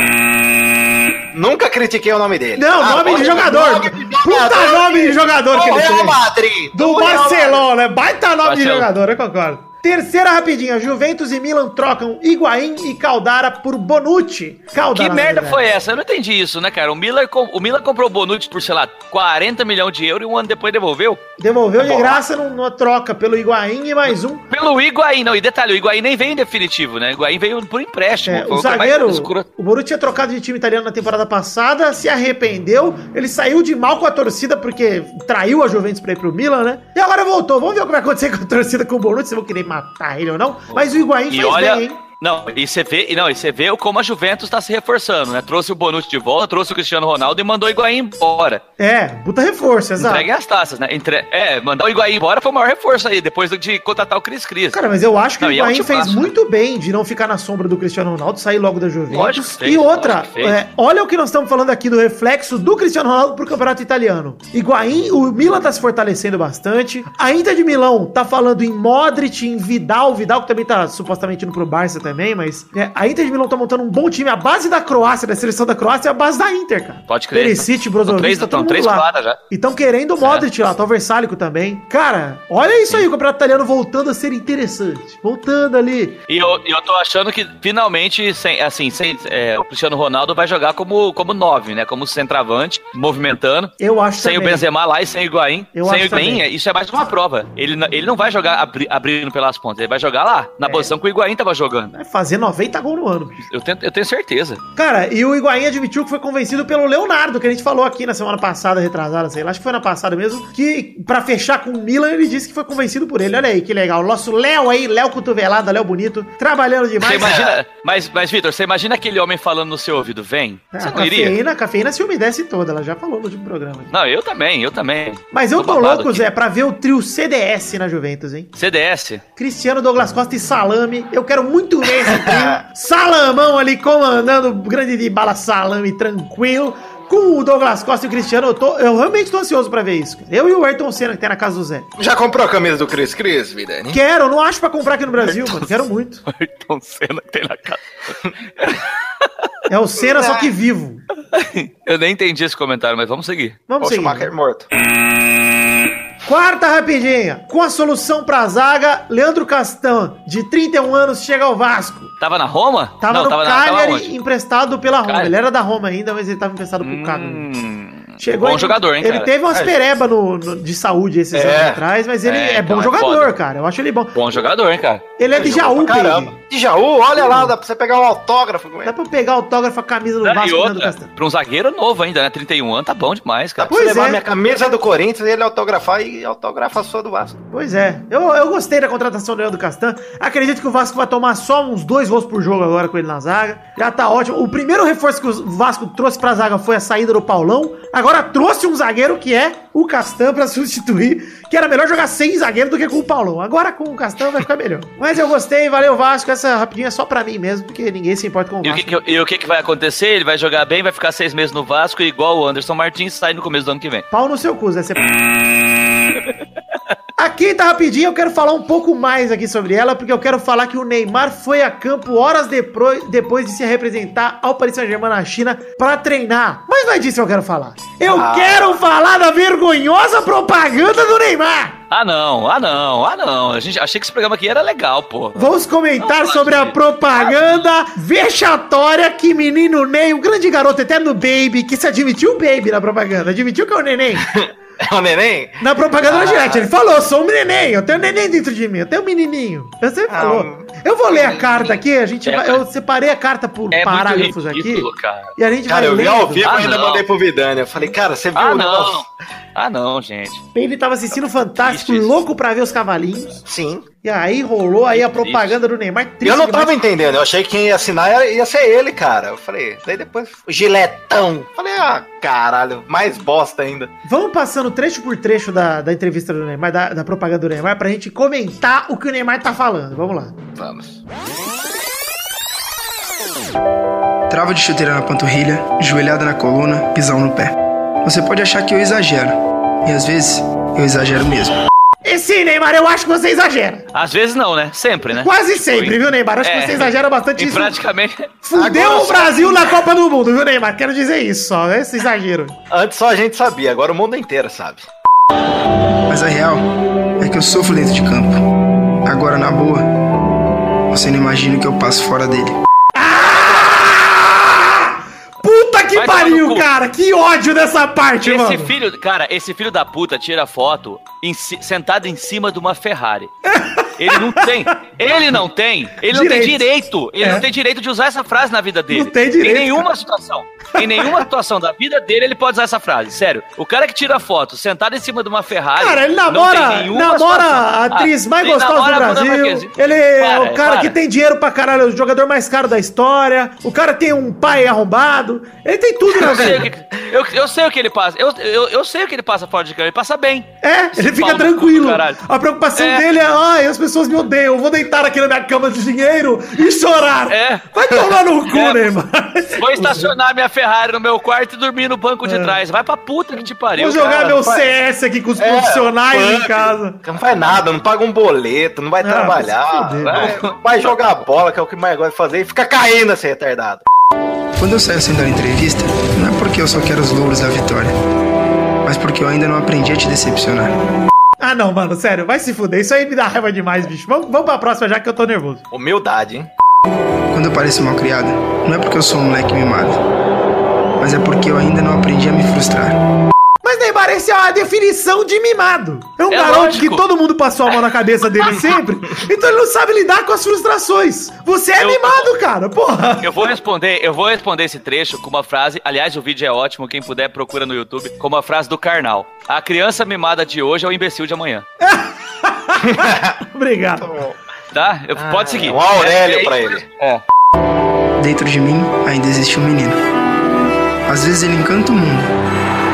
Nunca critiquei o nome dele. Não, Ah, nome de jogador. nome de Puta nome de jogador que ele Real tem. Madrid. Do Barcelona, baita nome de jogador, eu concordo. Terceira rapidinha, Juventus e Milan trocam Higuaín e Caldara por Bonucci. Caldara, Que merda foi essa? Eu não entendi isso, né, cara? O com- o Miller comprou o Bonucci por, sei lá, 40 milhões de euros e um ano depois devolveu. Devolveu de Bom. graça num- numa troca pelo Higuaín e mais um. Pelo Higuaín, não. E detalhe, o Higuaín nem veio em definitivo, né? O Higuaín veio por empréstimo. É, o mais zagueiro, o Bonucci tinha trocado de time italiano na temporada passada, se arrependeu, ele saiu de mal com a torcida porque traiu a Juventus pra ir pro Milan, né? E agora voltou. Vamos ver o que vai acontecer com a torcida com o Bonucci, se vão querer matar ele ou não. Mas o Higuaín E fez olha, bem, hein? Não, e você vê, não, e você vê como a Juventus tá se reforçando, né? Trouxe o Bonucci de volta, trouxe o Cristiano Ronaldo e mandou o Higuaín embora. É, puta reforço, exato. Entreguem as taças, né? Entre... É, mandar o Higuaín embora foi o maior reforço aí, depois de contratar o Cris Cris. Cara, mas eu acho que Não, o é Higuaín fez timaço, né? muito bem de não ficar na sombra do Cristiano Ronaldo, sair logo da Juventus. Lógico fez, e outra, é, olha o que nós estamos falando aqui do reflexo do Cristiano Ronaldo pro campeonato italiano. Higuaín, o Milan tá se fortalecendo bastante. A Inter de Milão tá falando em Modric, em Vidal. Vidal que também tá supostamente indo pro Barça também, mas é, a Inter de Milão tá montando um bom time. A base da Croácia, da seleção da Croácia, é a base da Inter, cara. Pode crer. Perisic, Brozovic, três, tá todo três lá. já. E estão querendo o Modric lá, tá o Versálico também. Cara, olha isso aí, o campeonato italiano voltando a ser interessante. Voltando ali. E eu, eu tô achando que finalmente, sem, assim, sem, é, o Cristiano Ronaldo vai jogar como, como nove, né? Como centroavante, movimentando. Eu acho Sem o também. Benzema lá e sem o Higuaín. Eu sem acho o Higuaín, também. é- isso é mais uma prova. Ele, ele não vai jogar abri- abrindo pelas pontas, ele vai jogar lá, na É. posição que o Higuaín tava jogando. Vai fazer 90 gols no ano. Eu tenho, eu tenho certeza. Cara, e o Higuaín admitiu que foi convencido pelo Leonardo, que a gente falou aqui na semana passada, retrasada, sei lá, acho que foi na passada mesmo, que pra fechar com o Milan, ele disse que foi convencido por ele. Olha aí, que legal. Nosso Léo aí, Léo Cotovelada, Léo Bonito, trabalhando Você demais. imagina, mas, mas Vitor, você imagina aquele homem falando no seu ouvido, vem? É, Você não iria? cafeína, a cafeína se umedece toda, ela já falou no último programa. Não, eu também, eu também. Mas eu Tô tô louco, aqui. Zé, pra ver o trio CDS na Juventus, hein? CDS. Cristiano Douglas Costa e Salame. Eu quero muito Salamão ali comandando o grande de bala Salame tranquilo. Com o Douglas Costa e o Cristiano, eu, tô, eu realmente tô ansioso pra ver isso. Eu e o Ayrton Senna que tem na casa do Zé. Já comprou a camisa do Cris Cris, Vidani? Quero, não acho pra comprar aqui no Brasil, mano. Quero muito. Ayrton Senna que tem na casa. É o Senna, só que vivo. Eu nem entendi esse comentário, mas vamos seguir. Vamos O seguir. Schumacher morto. Quarta rapidinha. Com a solução pra zaga, Leandro Castan, de 31 anos, chega ao Vasco. Tava na Roma? Tava não, no tava, na, tava Cagliari, emprestado pela Roma. Cagliari. Ele era da Roma ainda, mas ele tava emprestado pro Cagliari. Chegou bom em- jogador, hein, Ele cara? teve umas É. pereba no, no- de saúde esses É. anos atrás, mas ele é, É, bom então é jogador, foda. cara. Eu acho ele bom. Bom jogador, hein, cara? Ele é de Jaú, pra Caramba. De Jaú, olha lá, dá pra você pegar um autógrafo com ele. Dá pra pegar autógrafo, a camisa do Vasco né, do outra, pra um zagueiro novo ainda, né? 31 anos, tá bom demais, Dá cara. pra você Pois levar é. minha camisa do Corinthians e ele autografar e autografa a sua do Vasco. Pois é. Eu, eu gostei da contratação do Leandro Castan. Acredito que o Vasco vai tomar só uns dois gols por jogo agora com ele na zaga. Já tá ótimo. O primeiro reforço que o Vasco trouxe pra zaga foi a saída do Paulão. Agora trouxe um zagueiro que é o Castan pra substituir. Que era melhor jogar sem zagueiro do que com o Paulão. Agora com o Castan vai ficar melhor. Mas eu gostei, valeu Vasco. Essa rapidinha é só pra mim mesmo, porque ninguém se importa com o E o, que, Vasco. que- e o que, que vai acontecer? Ele vai jogar bem, vai ficar seis meses no Vasco, igual o Anderson Martins sai no começo do ano que vem. Pau no seu cu, Zé. Você... A quinta rapidinho, eu quero falar um pouco mais aqui sobre ela, porque eu quero falar que o Neymar foi a campo horas depois, depois de se representar ao Paris Saint-Germain na China pra treinar. Mas não é disso que eu quero falar. Eu Ah. quero falar da vergonhosa propaganda do Neymar. Ah, não, ah, não, ah, não. A gente, achei que esse programa aqui era legal, pô. Vamos comentar Não, sobre a propaganda vexatória que menino Ney, o grande garoto eterno Baby, que se admitiu Baby na propaganda, admitiu que é o neném. É o neném? Na propaganda da Ah. Gillette, ele falou, sou um neném, eu tenho um neném dentro de mim, eu tenho um menininho. Eu sempre Ah, falou. um- Eu vou ler a carta aqui, a gente É, vai, eu separei a carta por É parágrafos muito aqui. ridículo, cara. E a gente Cara, vai eu vi ao vivo Ah, e ainda não. mandei pro Vidani. Eu falei, cara, você viu Ah, o negócio? não. Ah, não, gente. Ele tava assistindo Fantástico, louco pra ver os cavalinhos. Sim. E aí rolou aí a propaganda do Neymar. triste eu não demais. tava entendendo, eu achei que quem ia assinar ia, ia ser ele, cara. Eu falei, daí depois, o giletão. Falei, ah, caralho, mais bosta ainda. Vamos passando trecho por trecho da, da entrevista do Neymar, da, da propaganda do Neymar, pra gente comentar o que o Neymar tá falando. Vamos lá. Vamos. Trava de chuteira na panturrilha, joelhada na coluna, pisão no pé. Você pode achar que eu exagero, e às vezes eu exagero mesmo. Sim, Neymar, eu acho que você exagera. Às vezes não, né? Sempre, né? Quase sempre, viu, Neymar? Acho que É. você exagera bastante E isso. praticamente. Fudeu Agora o só- Brasil na Copa do Mundo, viu, Neymar? Quero dizer isso só, esse exagero. Antes só a gente sabia, agora o mundo inteiro sabe. Mas a real é que eu sofro dentro de campo. Agora, na boa, você não imagina o que eu passo fora dele. Que Vai pariu, cara! Que ódio dessa parte, Esse mano! filho, cara, esse filho da puta tira foto em sentado em cima de uma Ferrari. Ele não tem, ele não tem, ele não tem Direito. ele É. não tem direito de usar essa frase na vida dele. Não tem direito, Em nenhuma situação, em nenhuma situação da vida dele ele pode usar essa frase. Sério, o cara que tira foto sentado em cima de uma Ferrari. Cara, ele namora, namora a atriz Ah, mais ele gostosa do Brasil. Ele é o cara para. que tem dinheiro pra caralho, é o jogador mais caro da história. O cara tem um pai arrombado. Ele tem tudo na vida. eu, eu sei o que ele passa. Eu, eu, eu sei o que ele passa fora de campo. Ele passa bem. É, ele fica tranquilo. A preocupação É. dele é, ai, as pessoas me odeiam, eu vou deitar aqui na minha cama de dinheiro e chorar. É. Vai tomar no cu, É. Neymar. Vou estacionar minha Ferrari no meu quarto e dormir no banco de trás. Vai pra puta que te pariu. É. Vou jogar cara. meu CS aqui com os É, profissionais em casa. Não faz nada, não paga um boleto, não vai Ah, trabalhar, vai vai, vai jogar bola, que é o que mais gosta de fazer, e fica caindo esse retardado. Quando eu saio sem dar entrevista, não é porque eu só quero os louros da vitória, mas porque eu ainda não aprendi a te decepcionar. Ah, não, mano, sério, vai se fuder. Isso aí me dá raiva demais, bicho. Vamos, vamos pra próxima já que eu tô nervoso. Humildade, hein? Quando eu pareço mal criado, não é porque eu sou um moleque mimado, mas é porque eu ainda não aprendi a me frustrar. Mas, Neymar, esse é a definição de mimado. É um É garoto lógico. que todo mundo passou a mão na cabeça dele sempre, então ele não sabe lidar com as frustrações. Você é Eu- mimado, cara, porra. Eu vou responder, eu vou responder esse trecho com uma frase. Aliás, o vídeo é ótimo, quem puder procura no YouTube, com uma frase do Karnal. A criança mimada de hoje é o imbecil de amanhã. Obrigado. Tá? Eu- pode seguir. Um Aurélio É, é, pra ele. É. Dentro de mim ainda existe um menino. Às vezes ele encanta o mundo,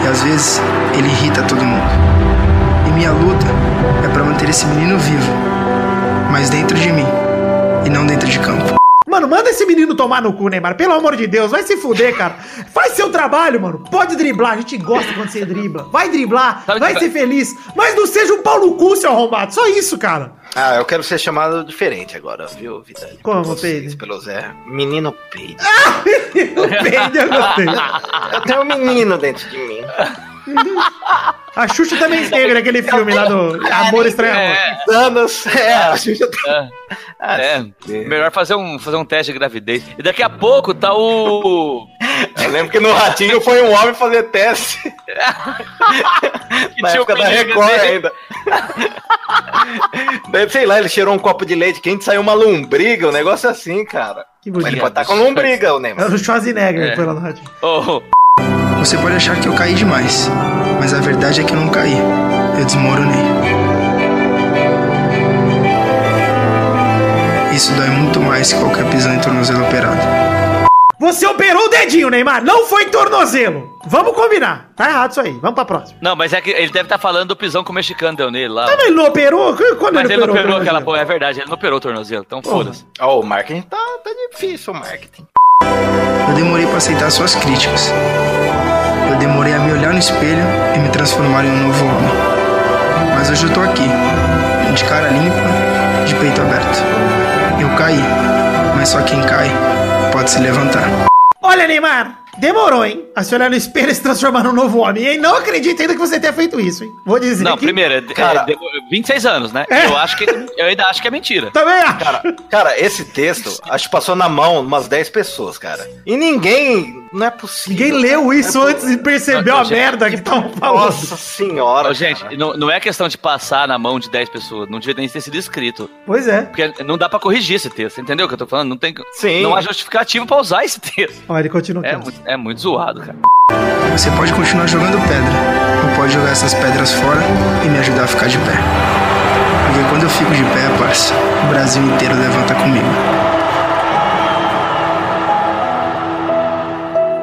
e às vezes ele irrita todo mundo. E minha luta é pra manter esse menino vivo, mas dentro de mim, e não dentro de campo. Mano, manda esse menino tomar no cu, Neymar. Pelo amor de Deus, vai se fuder, cara. Faz seu trabalho, mano. Pode driblar, a gente gosta quando você dribla. Vai driblar, Sabe vai que- ser feliz. Mas não seja um pau no cu, seu arrombado. Só isso, cara. Ah, eu quero ser chamado diferente agora, viu, Vitali? Como, Pedro? Pelo Zé. Menino Pedro. O Peide, eu gostei. Eu tenho um menino dentro de mim. A Xuxa também esteve naquele filme lá do Amor Estranho. É, Anos. É, a Xuxa tá. é, melhor fazer um, fazer um teste de gravidez. E daqui a pouco tá o. Eu lembro que no Ratinho foi um homem fazer teste. Na tinha época o da Record dele. ainda. Daí, sei lá, ele cheirou um copo de leite quente, saiu uma lombriga, um negócio assim, cara. Que Mas ele bonito. pode estar com lombriga, o Neymar. Era o Schwarzenegger É. que foi lá no radinho. Ô, Você pode achar que eu caí demais, mas a verdade é que eu não caí. Eu desmoronei. Isso dói muito mais que qualquer pisão em tornozelo operado. Você operou o dedinho, Neymar. Não foi tornozelo. Vamos combinar. Tá errado isso aí. Vamos pra próxima. Não, mas é que ele deve estar falando do pisão que o mexicano deu nele lá. Mas ele não operou? Quando Mas ele não operou aquela porra, é verdade, ele não operou o tornozelo, então foda-se. Ó, o marketing tá, tá difícil, o marketing. Eu demorei para aceitar suas críticas. Eu demorei a me olhar no espelho e me transformar em um novo homem. Mas hoje eu tô aqui, de cara limpa, de peito aberto. Eu caí, mas só quem cai pode se levantar. Olha, Neymar. Demorou, hein? A se olhar no espelho e se transformar num novo homem. E não acredito ainda que você tenha feito isso, hein? Vou dizer Não, que... primeiro, é, Cara- é, 26 anos, né? É. Eu acho que eu ainda acho que é mentira. Também acho. Cara, cara, esse texto, acho que passou na mão umas 10 pessoas, cara. E ninguém. Não é possível. Ninguém leu isso É antes e percebeu Não, a gente, merda que estavam falando. Nossa senhora. Ô, gente, não, não é questão de passar na mão de 10 pessoas, não devia nem ter sido escrito. Pois é. Porque não dá pra corrigir esse texto, entendeu o que eu tô falando? Não tem. Sim. Não há justificativa pra usar esse texto. Olha, ele continua É muito, é muito zoado, cara. Você pode continuar jogando pedra, ou pode jogar essas pedras fora e me ajudar a ficar de pé. Porque quando eu fico de pé, parça, o Brasil inteiro levanta comigo.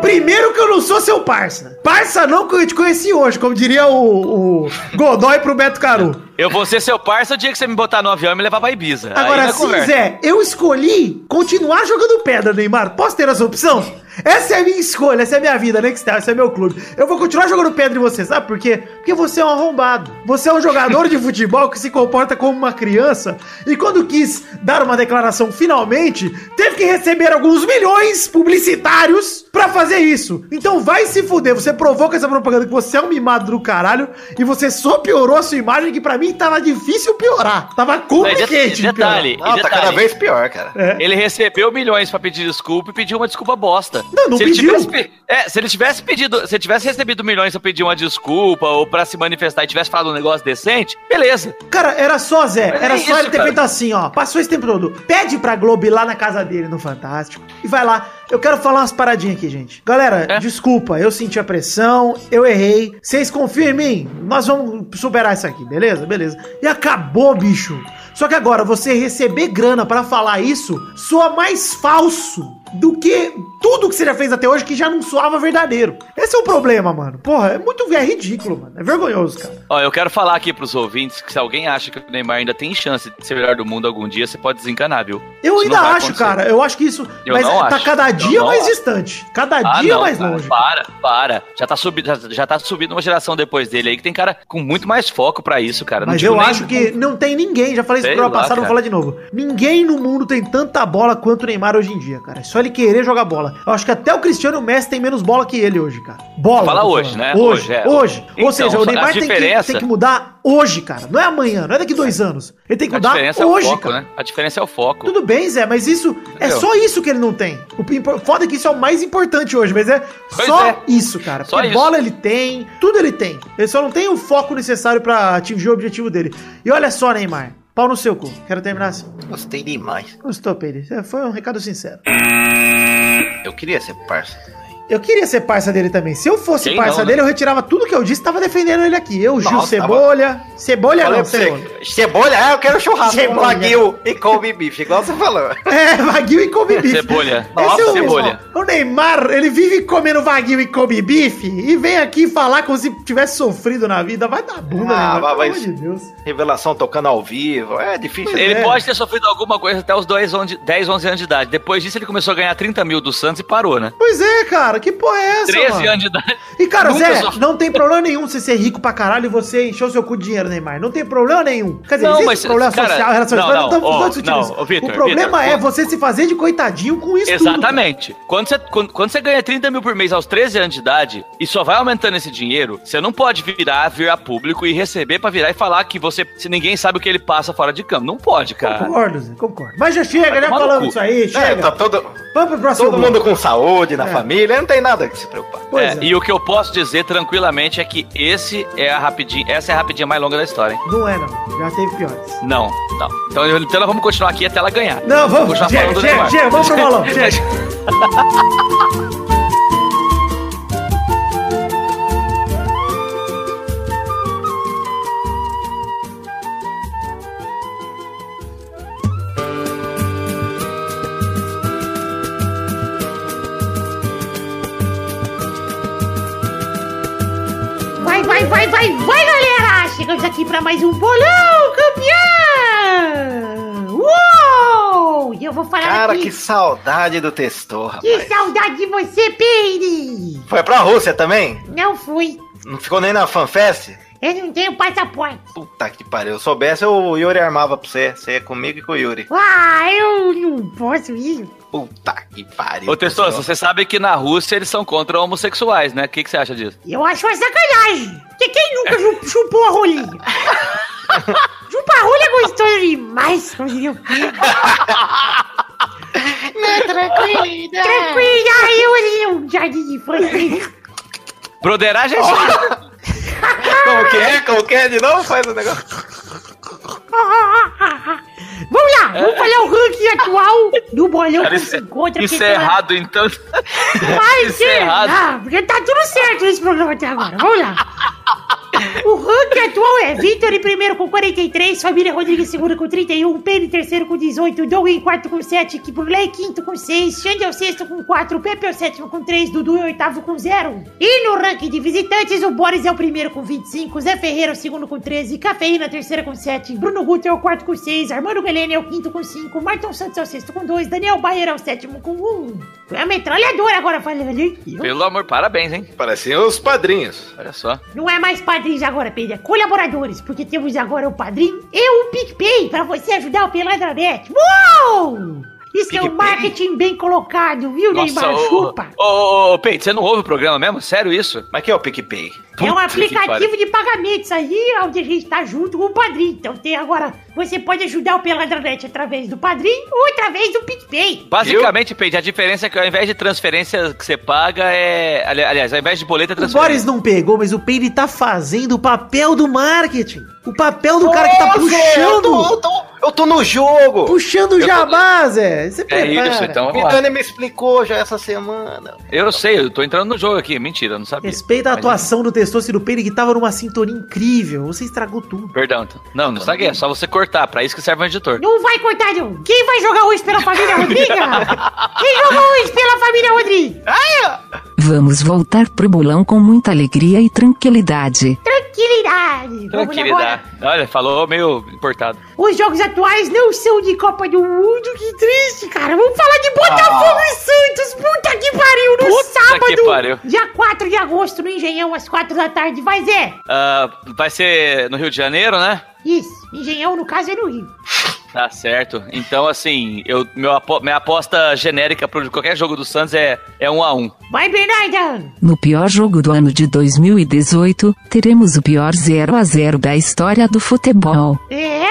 Primeiro que eu não sou seu parça. Parça não que eu te conheci hoje, como diria o, o Godoy pro Beto Caru. Eu vou ser seu parça o dia que você me botar no avião e me levar pra Ibiza. Agora sim, conversa. Zé, eu escolhi continuar jogando pedra, Neymar. Posso ter essa opção? Essa é a minha escolha, essa é a minha vida, Nextel, esse é meu clube. Eu vou continuar jogando pedra em você, sabe por quê? Porque você é um arrombado. Você é um jogador de futebol que se comporta como uma criança e quando quis dar uma declaração finalmente, teve que receber alguns milhões publicitários pra fazer isso. Então vai se fuder, você provoca essa propaganda que você é um mimado do caralho e você só piorou a sua imagem que pra mim tava difícil piorar. Tava complicado de piorar. detalhe, Não, e tá cada detalhe, vez pior, cara. É. Ele recebeu milhões pra pedir desculpa e pediu uma desculpa bosta. Não, não se ele pediu. tivesse pe- é, se ele tivesse pedido, se ele tivesse recebido milhões pra pedir uma desculpa ou pra se manifestar e tivesse falado um negócio decente, beleza. Cara, era só, Zé. Mas Era é só isso, ele ter cara. feito assim, ó. Passou esse tempo todo. Pede pra Globo ir lá na casa dele no Fantástico. E vai lá. Eu quero falar umas paradinhas aqui, gente. Galera, É? desculpa. Eu senti a pressão. Eu errei. Vocês confiam em mim? Nós vamos superar isso aqui, beleza? Beleza. E acabou, bicho. Só que agora, você receber grana pra falar isso soa mais falso do que tudo que você já fez até hoje que já não soava verdadeiro. Esse é o problema, mano. Porra, é muito é ridículo, mano. É vergonhoso, cara. Ó, eu quero falar aqui pros ouvintes que se alguém acha que o Neymar ainda tem chance de ser melhor do mundo algum dia, você pode desencanar, viu? Eu Isso ainda acho, acontecer. cara. Eu acho que isso. Eu mas tá acho. cada dia mais acho. distante. Cada Ah, dia não, mais cara, longe. Para, para. Já tá, subindo, já, já tá subindo uma geração depois dele aí que tem cara com muito mais foco pra isso, cara. Mas eu nem- acho que não tem ninguém. Já falei isso no programa passado, vou falar de novo. Ninguém no mundo tem tanta bola quanto o Neymar hoje em dia, cara. Isso só ele querer jogar bola. Eu acho que até o Cristiano Messi tem menos bola que ele hoje, cara. Bola. Fala hoje, né? Hoje, Hoje, é. hoje. Ou Então, seja, o Neymar tem que, tem que mudar hoje, cara. Não é amanhã, não é daqui dois anos. Ele tem que mudar hoje, é o foco, cara. né? A diferença é o foco. Tudo bem, Zé, mas isso é Entendeu? só isso que ele não tem. O foda é que isso é o mais importante hoje, mas é Pois só é. isso, cara. Só Porque isso. bola ele tem, tudo ele tem. Ele só não tem o foco necessário pra atingir o objetivo dele. E olha só, Neymar. Pau no seu cu. Quero terminar assim. Gostei demais. Gostou, Pedro? É, Foi um recado sincero. Eu queria ser parça. Eu queria ser parça dele também. Se eu fosse Quem parça não, né? dele, eu retirava tudo que eu disse e tava defendendo ele aqui. Eu, Gil Nossa, Cebolha. Cebolha Falei não, pra você, Cebola. Cebola, ah, eu quero churrasco com. Wagyu e Kobe beef, igual você falou. É, Wagyu e Kobe Beef. Cebolha. Esse Nossa, é o, cebolha. O Neymar, ele vive comendo Wagyu e Kobe Beef e vem aqui falar como se tivesse sofrido na vida. Vai dar bunda, Ah, Neymar, vai- pelo de Deus. Revelação tocando ao vivo, é difícil. Ele é. pode ter sofrido alguma coisa até os 10, 11, 10, 11 anos de idade. Depois disso, ele começou a ganhar 30 mil do Santos e parou, né? Pois é, cara, que porra é essa, 13 mano? anos de idade. E, cara, Nunca Zé, sofri- não tem problema nenhum você ser rico pra caralho e você encher o seu cu de dinheiro, Neymar. Não tem problema nenhum. Quer dizer, Não, existe mas, problema cara, social, relações não, não, ó, não discutindo não, isso. ô, Vitor, O problema Vitor, é você se fazer de coitadinho com isso tudo. Exatamente. Quando você, quando, quando você ganha 30 mil por mês aos 13 anos de idade e só vai aumentando esse dinheiro, você não pode virar, virar público e receber pra virar e falar que você, se ninguém sabe o que ele passa fora de campo. Não pode, cara. Concordo, Zé, concordo. Mas já chega, falamos cu. isso aí, É, chega. tá todo, Vamos pro próximo todo bloco. mundo com saúde na É. família, não tem nada que se preocupar. Pois É, é. E o que eu posso dizer tranquilamente é que esse é a rapidinha, essa é a rapidinha mais longa da história, hein? Não é, não. Já teve piores. Não, não. Então, eu- então nós vamos continuar aqui até ela ganhar. Não, vamos. Continuar falando do chega, Neymar. chega, vamos pro bolão. vai, vai, galera! Chegamos aqui pra mais um bolão, campeão! Uou! E eu vou falar Cara, aqui. que saudade do Testor, Que rapaz. saudade de você, Peire! Foi pra Rússia também? Não fui. Não ficou nem na FanFest? Eu não tenho passaporte. Puta que pariu. Se eu soubesse, o Yuri armava pra você. Você é comigo e com o Yuri. Ah, eu não posso ir. Puta que pariu. Ô, Testoso, você sabe que na Rússia eles são contra homossexuais, né? O que, que você acha disso? Eu acho uma sacanagem. Porque quem nunca chu- chupou a rolinha? Chupar a rolha é gostoso demais, como diria o Pedro. Tranquilidade. Tranquila, eu um jardim de infância. Broderagem é aí. Como que é? Como que é? De novo faz o negócio. Vamos lá, vamos falar o ranking atual do bolão Cara, que isso, se encontra. isso é errado, então. Vai isso é errado. errado, porque tá tudo certo nesse programa até agora. Vamos lá. O ranking atual é Vitor em primeiro com 43, Família Rodrigues em segundo com 31, Pedro em terceiro com 18, Doug em quarto com 7, Kiburley em quinto com 6, Xande é o sexto com 4, Pepe é o sétimo com 3, Dudu é o oitavo com 0. E no ranking de visitantes, o Boris é o primeiro com 25, Zé Ferreira é o segundo com 13, Cafeína é o terceiro com 7, Bruno Guter é o quarto com 6, Armando Galene é o quinto com 5, Marton Santos é o sexto com 2, Daniel Bayer é o sétimo com 1. É a metralhadora agora falando ó. Pelo amor, parabéns, hein? Pareciam os padrinhos. Olha só. Não é mais padrinhos agora, Pedro, é colaboradores, porque temos agora o padrinho e o PicPay pra você ajudar o Peladranet. Uou! Isso é um PicPay? marketing bem colocado, viu, Neymar? ô, Chupa. ô, ô, ô, Peito, você não ouve o programa mesmo? Sério isso? Mas que é o PicPay? É um Puta aplicativo de pagamentos aí, onde a gente tá junto com o padrinho. Então tem agora, você pode ajudar o Peladranet através do padrinho ou através do PicPay. Basicamente, Peito, a diferença é que ao invés de transferência que você paga, é. ali- Aliás, ao invés de boleto, é O transferência. Boris não pegou, mas o Peire tá fazendo o papel do marketing. O papel do cara que tá Nossa, Eu puxando. tô, eu tô- eu tô no jogo. Puxando o jabá, Zé. Você É prepara. isso, então O vamos lá. Vidani me explicou já essa semana. Eu sei, eu tô entrando no jogo aqui. Mentira, eu não sabia. Respeita a Mas, atuação do Testoso e do Peire que tava numa sintonia incrível. Você estragou tudo. Perdão, então. Não, não sabe, é só você cortar. Pra isso que serve um editor. Não vai cortar, não. Quem vai jogar hoje pela família Rodriga? Quem joga hoje pela família Rodriga? Vamos voltar pro bolão com muita alegria e tranquilidade. Tranquilidade. Tranquilidade. Olha, falou meio importado. Os jogos atuais não são de Copa do Mundo, que triste, cara. Vamos falar de Botafogo e Santos. Puta que pariu, no Puta sábado. que pariu. Dia 4 de agosto, no Engenhão, às 4 da tarde. Vai, Zé. Ah, vai ser no Rio de Janeiro, né? Isso, Engenhão, no caso, é no Rio. Tá certo. Então, assim, eu, meu, minha aposta genérica para qualquer jogo do Santos é, é um a um. Vai, Bernarda! No pior jogo do ano de 2018, teremos o pior 0 a 0 da história do futebol. É,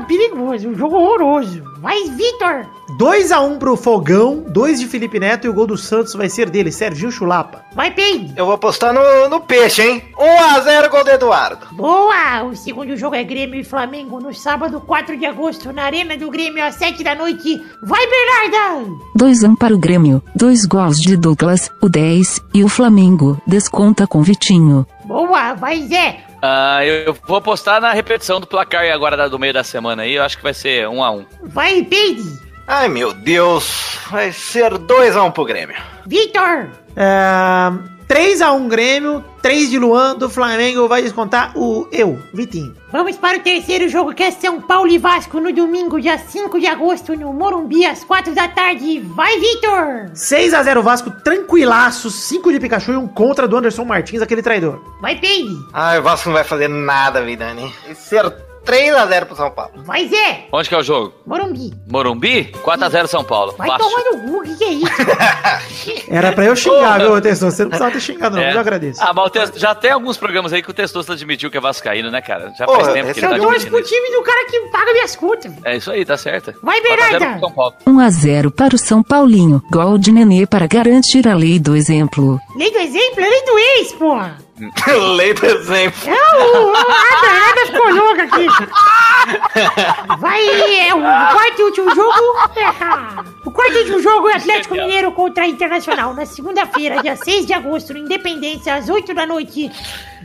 perigoso, um jogo horroroso. Vai, Vitor! 2x1 pro Fogão, 2 de Felipe Neto e o gol do Santos vai ser dele, Serginho Chulapa. Vai, Peide! Eu vou apostar no, no peixe, hein? 1x0 gol do Eduardo. Boa! O segundo jogo é Grêmio e Flamengo no sábado, 4 de agosto, na Arena do Grêmio, às 7 da noite. Vai, Bernarda! 2 1 para o Grêmio, dois gols de Douglas, o 10, e o Flamengo, desconta com Vitinho. Boa! Vai, Zé! Ah, eu, vou apostar na repetição do placar agora do meio da semana aí. Eu acho que vai ser um a um. Vai, Peide! Ai, meu Deus. Vai ser 2x1 pro Grêmio. Vitor! É, 3x1 Grêmio, 3 de Luan, do Flamengo vai descontar o eu, Vitinho. Vamos para o terceiro jogo, que é São Paulo e Vasco, no domingo, dia 5 de agosto, no Morumbi, às 4 da tarde. Vai, Vitor! 6x0 Vasco, tranquilaço, 5 de Pikachu e um contra do Anderson Martins, aquele traidor. Vai, Peide! Ai, o Vasco não vai fazer nada, Vidani. Vai ser 3x0 pro São Paulo. Vai, Zé! Onde que é o jogo? Morumbi! Morumbi? 4x0 São Paulo. Vai Fácil. tomar no cu, o que, que é isso? Era pra eu xingar, viu, Testor? Você não precisava ter xingado, não, É. eu agradeço. Ah, mas o Testo- já tem alguns programas aí que o Testosta admitiu que é vascaíno, né, cara? Já Porra, faz tempo que ele Eu tá torço admitindo pro time do cara que paga minhas contas. É isso aí, tá certo. Vai, 4 a 0 Bernarda! pro São Paulo. 1 a 0 para o São Paulinho, gol de Nenê para garantir a lei do exemplo. Lei do exemplo é lei do ex, porra! Lei do exemplo. É o, o, a Bernarda ficou louca aqui. Vai, é o quarto e último jogo. É, o quarto e último jogo é Atlético Mineiro contra Internacional. Na segunda-feira, dia 6 de agosto, no Independência, às 8 da noite.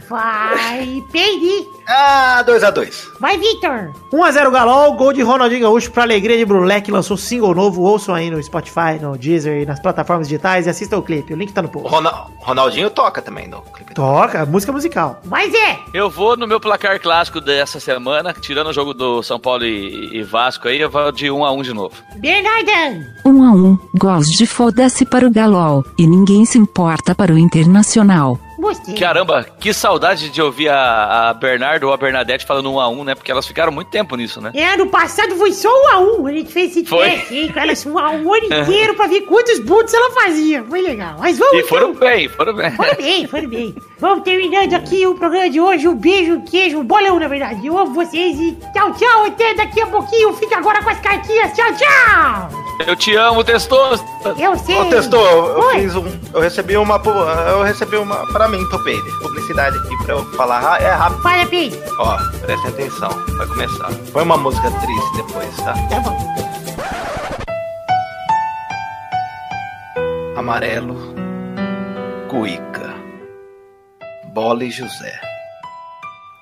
Vai, Peide. Ah, 2x2. Vai, Victor. 1x0 Galol, gol de Ronaldinho Gaúcho pra alegria de Brulé, que lançou single novo. Ouçam aí no Spotify, no Deezer e nas plataformas digitais e assistam o clipe. O link tá no post. Ronal- Ronaldinho toca também no clipe. Toca, música musical. Vai, Zé. Eu vou no meu placar clássico dessa semana, tirando o jogo do São Paulo e, e Vasco aí, eu vou de 1 a 1 de novo. Bernarda. 1 a 1, gols de foda-se para o Galol, e ninguém se importa para o Internacional. Gostei. Caramba, que saudade de ouvir a, a Bernardo ou a Bernadette falando 1 a 1 né? Porque elas ficaram muito tempo nisso, né? É, ano passado foi só um a um. A gente fez esse Foi. teste aí com elas um a um o ano inteiro pra ver quantos boots ela fazia. Foi legal. Mas vamos E foram então. bem, foram bem. Foram bem, foram bem. Vamos terminando aqui o programa de hoje. Um beijo, um queijo, um bolão, na verdade. Eu amo vocês e tchau, tchau. Até daqui a pouquinho. Fica agora com as cartinhas. Tchau, tchau. Eu te amo, Testosta. Eu sei. Ô, Testou, eu Oi. fiz um. Eu recebi uma. Eu recebi uma pra pro Peide. Publicidade aqui pra eu falar. É rápido. Fala, Pedro. Ó, presta atenção. Vai começar. Põe uma música triste depois, tá? Tá bom. Amarelo, Cuíca, Bola e José,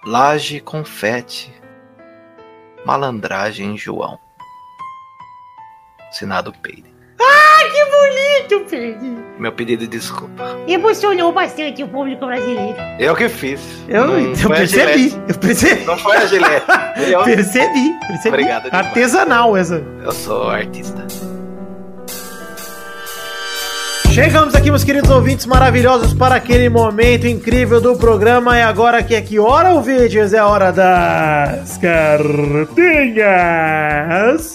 Laje Confete, Malandragem João. Assinado Peide. Que bonito, Pedro. Meu pedido de desculpa. Emocionou bastante o público brasileiro. Eu que fiz. Eu, Não eu percebi, eu percebi. Não foi a Gillette. Eu, Percebi, percebi. Obrigado demais. Artesanal essa. eu sou artista. Chegamos aqui, meus queridos ouvintes maravilhosos, para aquele momento incrível do programa. E agora que é que hora, ouvintes? É a hora das cartinhas.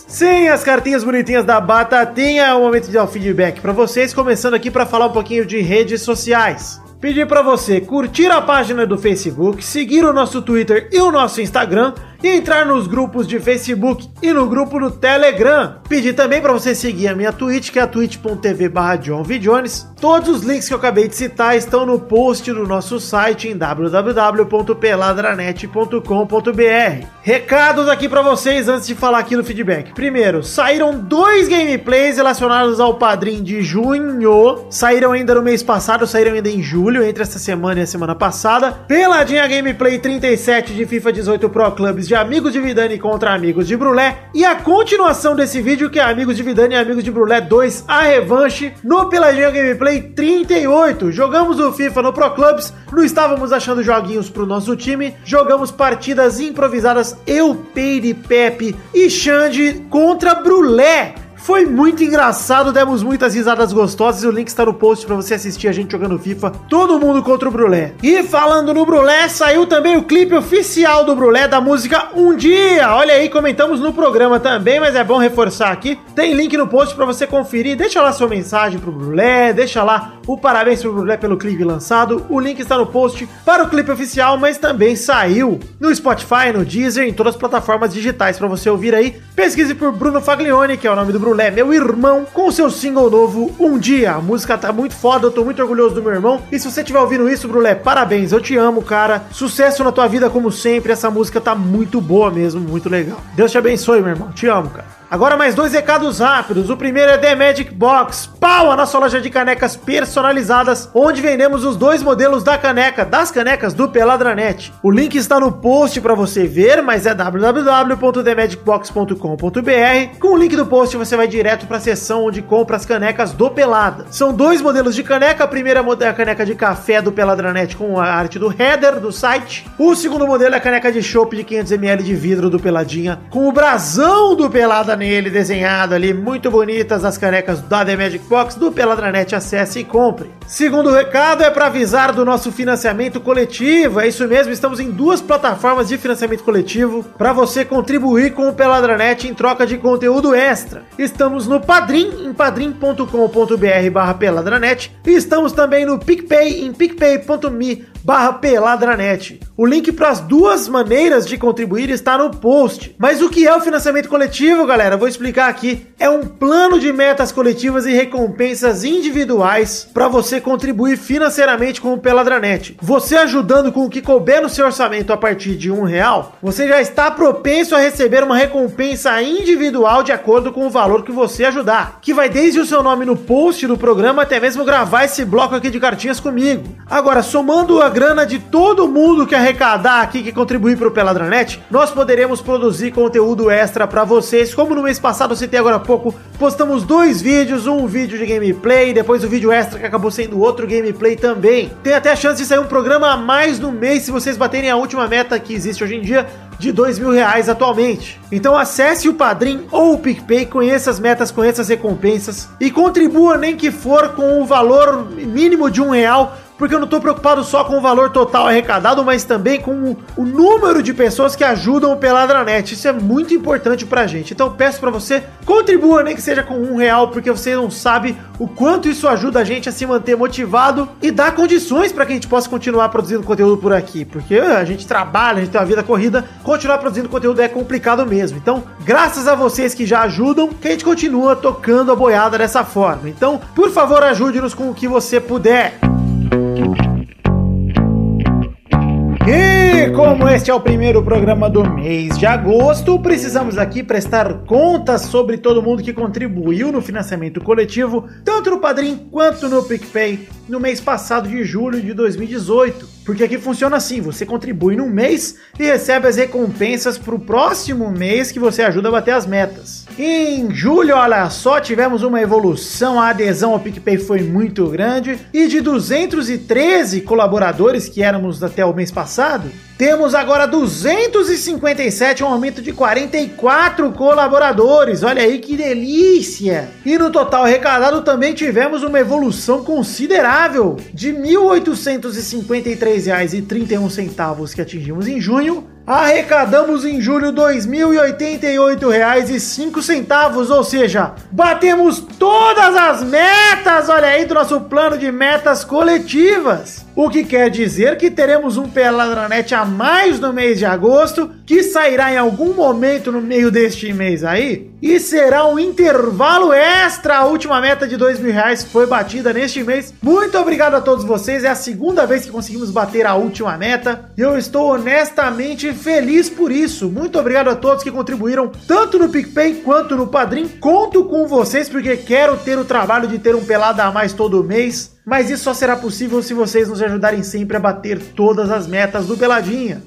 Sim, as cartinhas bonitinhas da Batatinha. É o momento de dar o feedback para vocês. Começando aqui para falar um pouquinho de redes sociais. Pedir para você curtir a página do Facebook, seguir o nosso Twitter e o nosso Instagram e entrar nos grupos de Facebook e no grupo do Telegram. Pedir também para você seguir a minha Twitch, que é a twitch.tv. Todos os links que eu acabei de citar estão no post do nosso site em www.peladranet.com.br. Recados aqui para vocês antes de falar aqui no feedback. Primeiro, saíram dois gameplays relacionados ao Padrim de junho. Saíram ainda no mês passado, saíram ainda em julho, entre essa semana e a semana passada. Peladinha Gameplay 37 de FIFA 18 Pro Clubs de Amigos de Vidani contra Amigos de Brulé. E a continuação desse vídeo, que é Amigos de Vidani e Amigos de Brulé 2, a revanche, no Peladinha Gameplay 38. Jogamos o FIFA no Pro Clubs, não estávamos achando joguinhos pro nosso time, jogamos partidas improvisadas eu, Peire, Pepe e Xande contra Brulé. Foi muito engraçado, demos muitas risadas gostosas o link está no post para você assistir a gente jogando FIFA, todo mundo contra o Brulé. E falando no Brulé, saiu também o clipe oficial do Brulé da música Um Dia. Olha aí, comentamos no programa também, mas é bom reforçar aqui. Tem link no post para você conferir. Deixa lá sua mensagem pro Brulé, deixa lá o parabéns pro Brulé pelo clipe lançado. O link está no post para o clipe oficial, mas também saiu no Spotify, no Deezer, em todas as plataformas digitais para você ouvir aí. Pesquise por Bruno Faglione, que é o nome do Brulé, meu irmão, com seu single novo Um Dia. A música tá muito foda, eu tô muito orgulhoso do meu irmão. E se você estiver ouvindo isso, Brulé, parabéns, eu te amo, cara. Sucesso na tua vida como sempre. Essa música tá muito boa mesmo, muito legal. Deus te abençoe, meu irmão. Te amo, cara. Agora mais dois recados rápidos. O primeiro é The Magic Box. Pau, a nossa loja de canecas personalizadas, onde vendemos os dois modelos da caneca, das canecas do Peladranet. O link está no post para você ver, mas é www.themagicbox.com.br. Com o link do post você vai direto para a seção onde compra as canecas do Pelada. São dois modelos de caneca. A primeira é a caneca de café do Peladranet com a arte do header do site. O segundo modelo é a caneca de chopp de 500ml de vidro do Peladinha com o brasão do Pelada nele, desenhado ali, muito bonitas as canecas da The Magic Box do Peladranet. Acesse e compre. Segundo recado é para avisar do nosso financiamento coletivo. É isso mesmo, estamos em duas plataformas de financiamento coletivo para você contribuir com o Peladranet em troca de conteúdo extra. Estamos no Padrim, em padrim.com.br barra peladranet e estamos também no PicPay, em picpay.me barra peladranet. O link para as duas maneiras de contribuir está no post. Mas o que é o financiamento coletivo, galera? Vou explicar aqui. É um plano de metas coletivas e recompensas individuais para você contribuir financeiramente com o Peladranet. Você ajudando com o que couber no seu orçamento a partir de um real, você já está propenso a receber uma recompensa individual de acordo com o valor que você ajudar, que vai desde o seu nome no post do programa até mesmo gravar esse bloco aqui de cartinhas comigo. Agora, somando a grana de todo mundo que arrecadar aqui, que contribuir para o Peladranet, nós poderemos produzir conteúdo extra para vocês. Como no mês passado, citei agora há pouco, postamos dois vídeos, um vídeo de gameplay, depois o vídeo extra que acabou sendo outro gameplay também. Tem até a chance de sair um programa a mais no mês se vocês baterem a última meta que existe hoje em dia, de dois mil reais atualmente. Então acesse o Padrim ou o PicPay, conheça as metas, conheça as recompensas e contribua nem que for com o valor mínimo de um real porque eu não estou preocupado só com o valor total arrecadado, mas também com o, número de pessoas que ajudam o Peladranet. Isso é muito importante pra gente. Então peço para você, contribua, nem que seja com um real, porque você não sabe o quanto isso ajuda a gente a se manter motivado e dá condições para que a gente possa continuar produzindo conteúdo por aqui. Porque a gente trabalha, a gente tem uma vida corrida, continuar produzindo conteúdo é complicado mesmo. Então, graças a vocês que já ajudam, que a gente continua tocando a boiada dessa forma. Então, por favor, ajude-nos com o que você puder. Yeah. E como este é o primeiro programa do mês de agosto, precisamos aqui prestar contas sobre todo mundo que contribuiu no financiamento coletivo, tanto no Padrim quanto no PicPay, no mês passado de julho de 2018. Porque aqui funciona assim: você contribui num mês e recebe as recompensas para o próximo mês que você ajuda a bater as metas. Em julho, olha só, tivemos uma evolução, a adesão ao PicPay foi muito grande e de 213 colaboradores que éramos até o mês passado, temos agora 257, um aumento de 44 colaboradores. Olha aí que delícia! E no total arrecadado também tivemos uma evolução considerável de R$ 1.853,31 que atingimos em junho arrecadamos em julho R$ 2.088,05, ou seja, batemos todas as metas, olha aí, do nosso plano de metas coletivas. O que quer dizer que teremos um Peladranet a mais no mês de agosto, que sairá em algum momento no meio deste mês aí, e será um intervalo extra. A última meta de dois mil reais foi batida neste mês. Muito obrigado a todos vocês. É a segunda vez que conseguimos bater a última meta. E eu estou honestamente feliz por isso. Muito obrigado a todos que contribuíram tanto no PicPay quanto no Padrim. Conto com vocês porque quero ter o trabalho de ter um pelada a mais todo mês. Mas isso só será possível se vocês nos ajudarem sempre a bater todas as metas do Peladinha.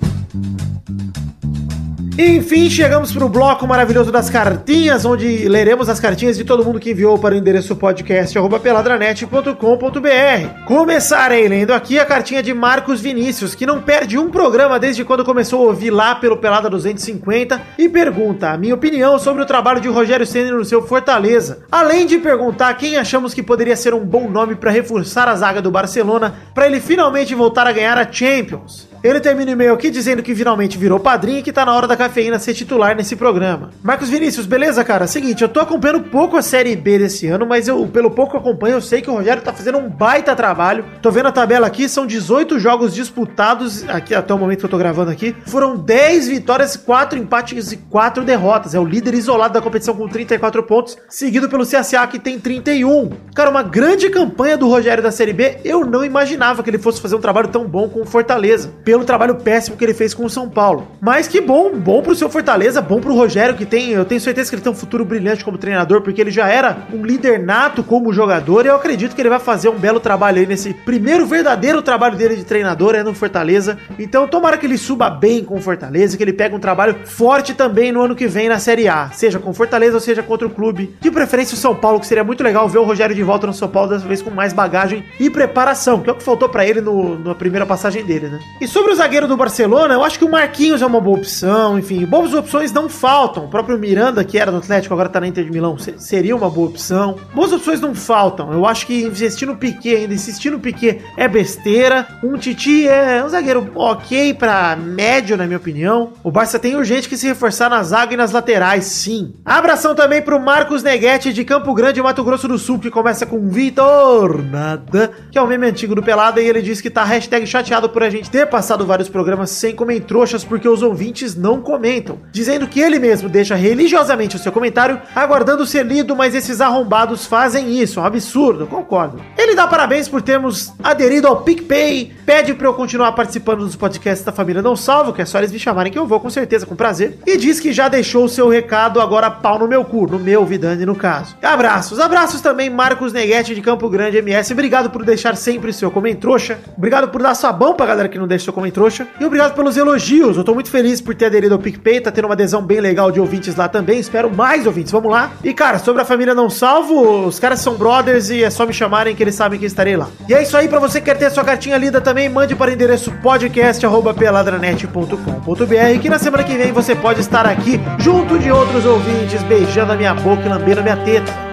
Enfim, chegamos pro bloco maravilhoso das cartinhas, onde leremos as cartinhas de todo mundo que enviou para o endereço podcast arroba peladranet.com.br. Começarei lendo aqui a cartinha de Marcos Vinícius, que não perde um programa desde quando começou a ouvir lá pelo Pelada 250 e pergunta a minha opinião sobre o trabalho de Rogério Ceni no seu Fortaleza. Além de perguntar quem achamos que poderia ser um bom nome para reforçar a zaga do Barcelona para ele finalmente voltar a ganhar a Champions. Ele termina o e-mail aqui dizendo que finalmente virou padrinho e que tá na hora da cafeína ser titular nesse programa. Marcos Vinícius, beleza, cara? Seguinte, eu tô acompanhando pouco a Série B desse ano, mas eu, pelo pouco que eu acompanho, eu sei que o Rogério tá fazendo um baita trabalho. Tô vendo a tabela aqui, são 18 jogos disputados, aqui até o momento que eu tô gravando aqui. Foram 10 vitórias, 4 empates e 4 derrotas. É o líder isolado da competição com 34 pontos, seguido pelo CSA que tem 31. Cara, uma grande campanha do Rogério da Série B. Eu não imaginava que ele fosse fazer um trabalho tão bom com o Fortaleza pelo trabalho péssimo que ele fez com o São Paulo. Mas que bom, bom pro seu Fortaleza, bom pro Rogério, que tem, eu tenho certeza que ele tem um futuro brilhante como treinador, porque ele já era um líder nato como jogador, e eu acredito que ele vai fazer um belo trabalho aí nesse primeiro verdadeiro trabalho dele de treinador, é no Fortaleza. Então, tomara que ele suba bem com o Fortaleza, que ele pegue um trabalho forte também no ano que vem na Série A, seja com Fortaleza ou seja contra o clube. De preferência o São Paulo, que seria muito legal ver o Rogério de volta no São Paulo, dessa vez com mais bagagem e preparação, que é o que faltou para ele no, na primeira passagem dele, né? E sobre o zagueiro do Barcelona, eu acho que o Marquinhos é uma boa opção, enfim, boas opções não faltam. O próprio Miranda, que era do Atlético, agora tá na Inter de Milão, se- seria uma boa opção. Boas opções não faltam. Eu acho que investir no Piquet, ainda insistir no Piquet é besteira. Um Titi é um zagueiro ok pra médio, na minha opinião. O Barça tem urgente que se reforçar na zaga e nas laterais, sim. Abração também pro Marcos Neguete de Campo Grande, Mato Grosso do Sul, que começa com Vitor Nada, que é o meme antigo do Pelada, e ele diz que tá chateado por a gente ter passado vários programas sem comentroxas porque os ouvintes não comentam, dizendo que ele mesmo deixa religiosamente o seu comentário, aguardando ser lido, mas esses arrombados fazem isso, é um absurdo, concordo. Ele dá parabéns por termos aderido ao PicPay, pede pra eu continuar participando dos podcasts da família Não Salvo, que é só eles me chamarem que eu vou, com certeza, com prazer, e diz que já deixou o seu recado, agora pau no meu cu, no meu Vidani no caso. Abraços, abraços também Marcos Neguete de Campo Grande MS, obrigado por deixar sempre seu comentrouxa, obrigado por dar sabão pra galera que não deixa seu comentrouxa, e obrigado pelos elogios, eu tô muito feliz por ter aderido ao PicPay, tá tendo uma adesão bem legal de ouvintes lá também, espero mais ouvintes, vamos lá. E cara, sobre a família Não Salvo, os caras são brothers e é só me chamarem que eles sabem que estarei lá. E é isso aí, pra você que quer ter sua cartinha lida também, mande para o endereço podcast.peladranet.com.br que na semana que vem você pode estar aqui junto de outros ouvintes, beijando a minha boca e lambendo a minha teta.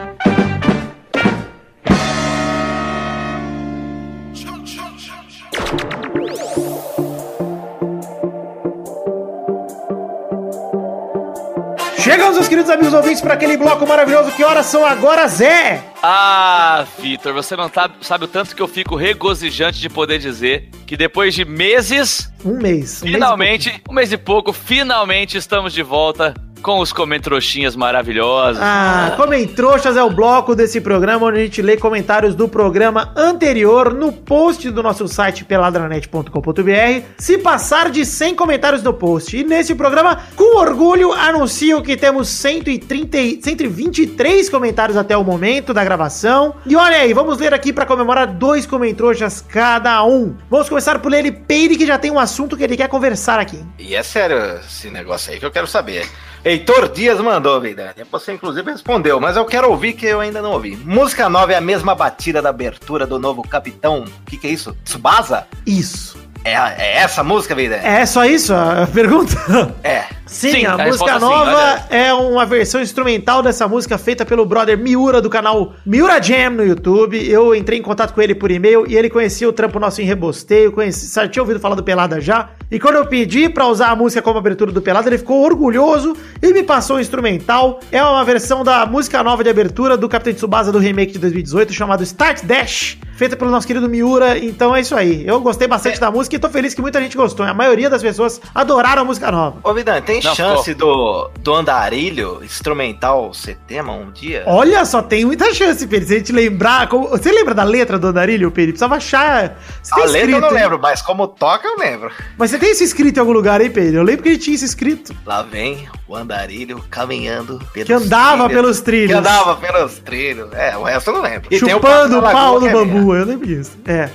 Chegamos, meus queridos amigos ouvintes, para aquele bloco maravilhoso. Que horas são agora, Zé? Ah, Vitor, você não tá- sabe o tanto que eu fico regozijante de poder dizer que depois de meses, Um mês. um mês finalmente, um mês e pouco, finalmente estamos de volta com os comentroxinhas maravilhosos. Ah, Comentroxas é o bloco desse programa onde a gente lê comentários do programa anterior no post do nosso site peladranet.com.br. Se passar de 100 comentários no post. E nesse programa, com orgulho, anuncio que temos 130, e- 123 comentários até o momento da gravação. E olha aí, vamos ler aqui para comemorar dois comentroxas cada um. Vamos começar por ele, Peire, que já tem um assunto que ele quer conversar aqui. E é sério esse negócio aí que eu quero saber. Heitor Dias mandou, Vidani. Você inclusive respondeu, mas eu quero ouvir que eu ainda não ouvi. Música nova é a mesma batida da abertura do novo Capitão. O que, que é isso? Tsubasa? Isso. É, é essa a música, Vidani? É só isso a pergunta? É. Sim, Sim, a, a música sim, nova olha. é uma versão instrumental dessa música feita pelo brother Miura do canal Miura Jam no YouTube. Eu entrei em contato com ele por e-mail e ele conhecia o trampo nosso em Rebosteio, conheci, já tinha ouvido falar do Pelada já. E quando eu pedi pra usar a música como abertura do Pelada, ele ficou orgulhoso e me passou o instrumental. É uma versão da música nova de abertura do Capitão Tsubasa do remake de 2018 chamado Start Dash, feita pelo nosso querido Miura. Então é isso aí. Eu gostei bastante da música e tô feliz que muita gente gostou. A maioria das pessoas adoraram a música nova. Ô, Vidani, tem Não, chance do, do andarilho instrumental ser tema um dia? Olha só, tem muita chance, Pedro. Se a gente lembrar. como- Você lembra da letra do Andarilho, Pedro? Precisava achar. Você tem A letra eu não escrito, hein? lembro, mas como toca eu lembro. Mas você tem isso escrito em algum lugar, hein, Pedro? Eu lembro que ele tinha isso escrito. Lá vem o andarilho caminhando pelos Que andava pelos trilhos. Que andava pelos trilhos. É, o resto eu não lembro. E Chupando o pau do é bambu. Lua, eu lembro disso. É.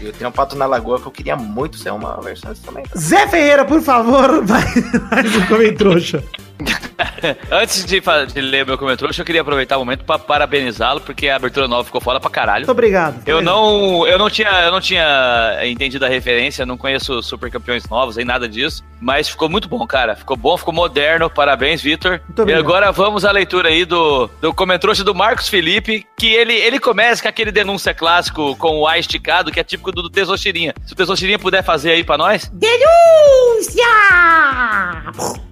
Eu tenho um pato na lagoa que eu queria muito ser uma versão instrumental. Zé Ferreira, por favor, mais, um comentrouxa. Antes de, de ler meu comentário, eu queria aproveitar o momento pra parabenizá-lo, porque a abertura nova ficou foda pra caralho. Muito obrigado. Eu não, eu não tinha, eu não tinha entendido a referência, não conheço super campeões novos, nem nada disso, mas ficou muito bom, cara. Ficou bom, ficou moderno. Parabéns, Vitor. Muito E agora vamos à leitura aí do, do comentrouxa do Marcos Felipe, que ele, ele começa com aquele denúncia clássico com o A esticado, que é típico do, do Tesouxirinha. Se o Tesouxirinha puder fazer aí pra nós. Denúncia!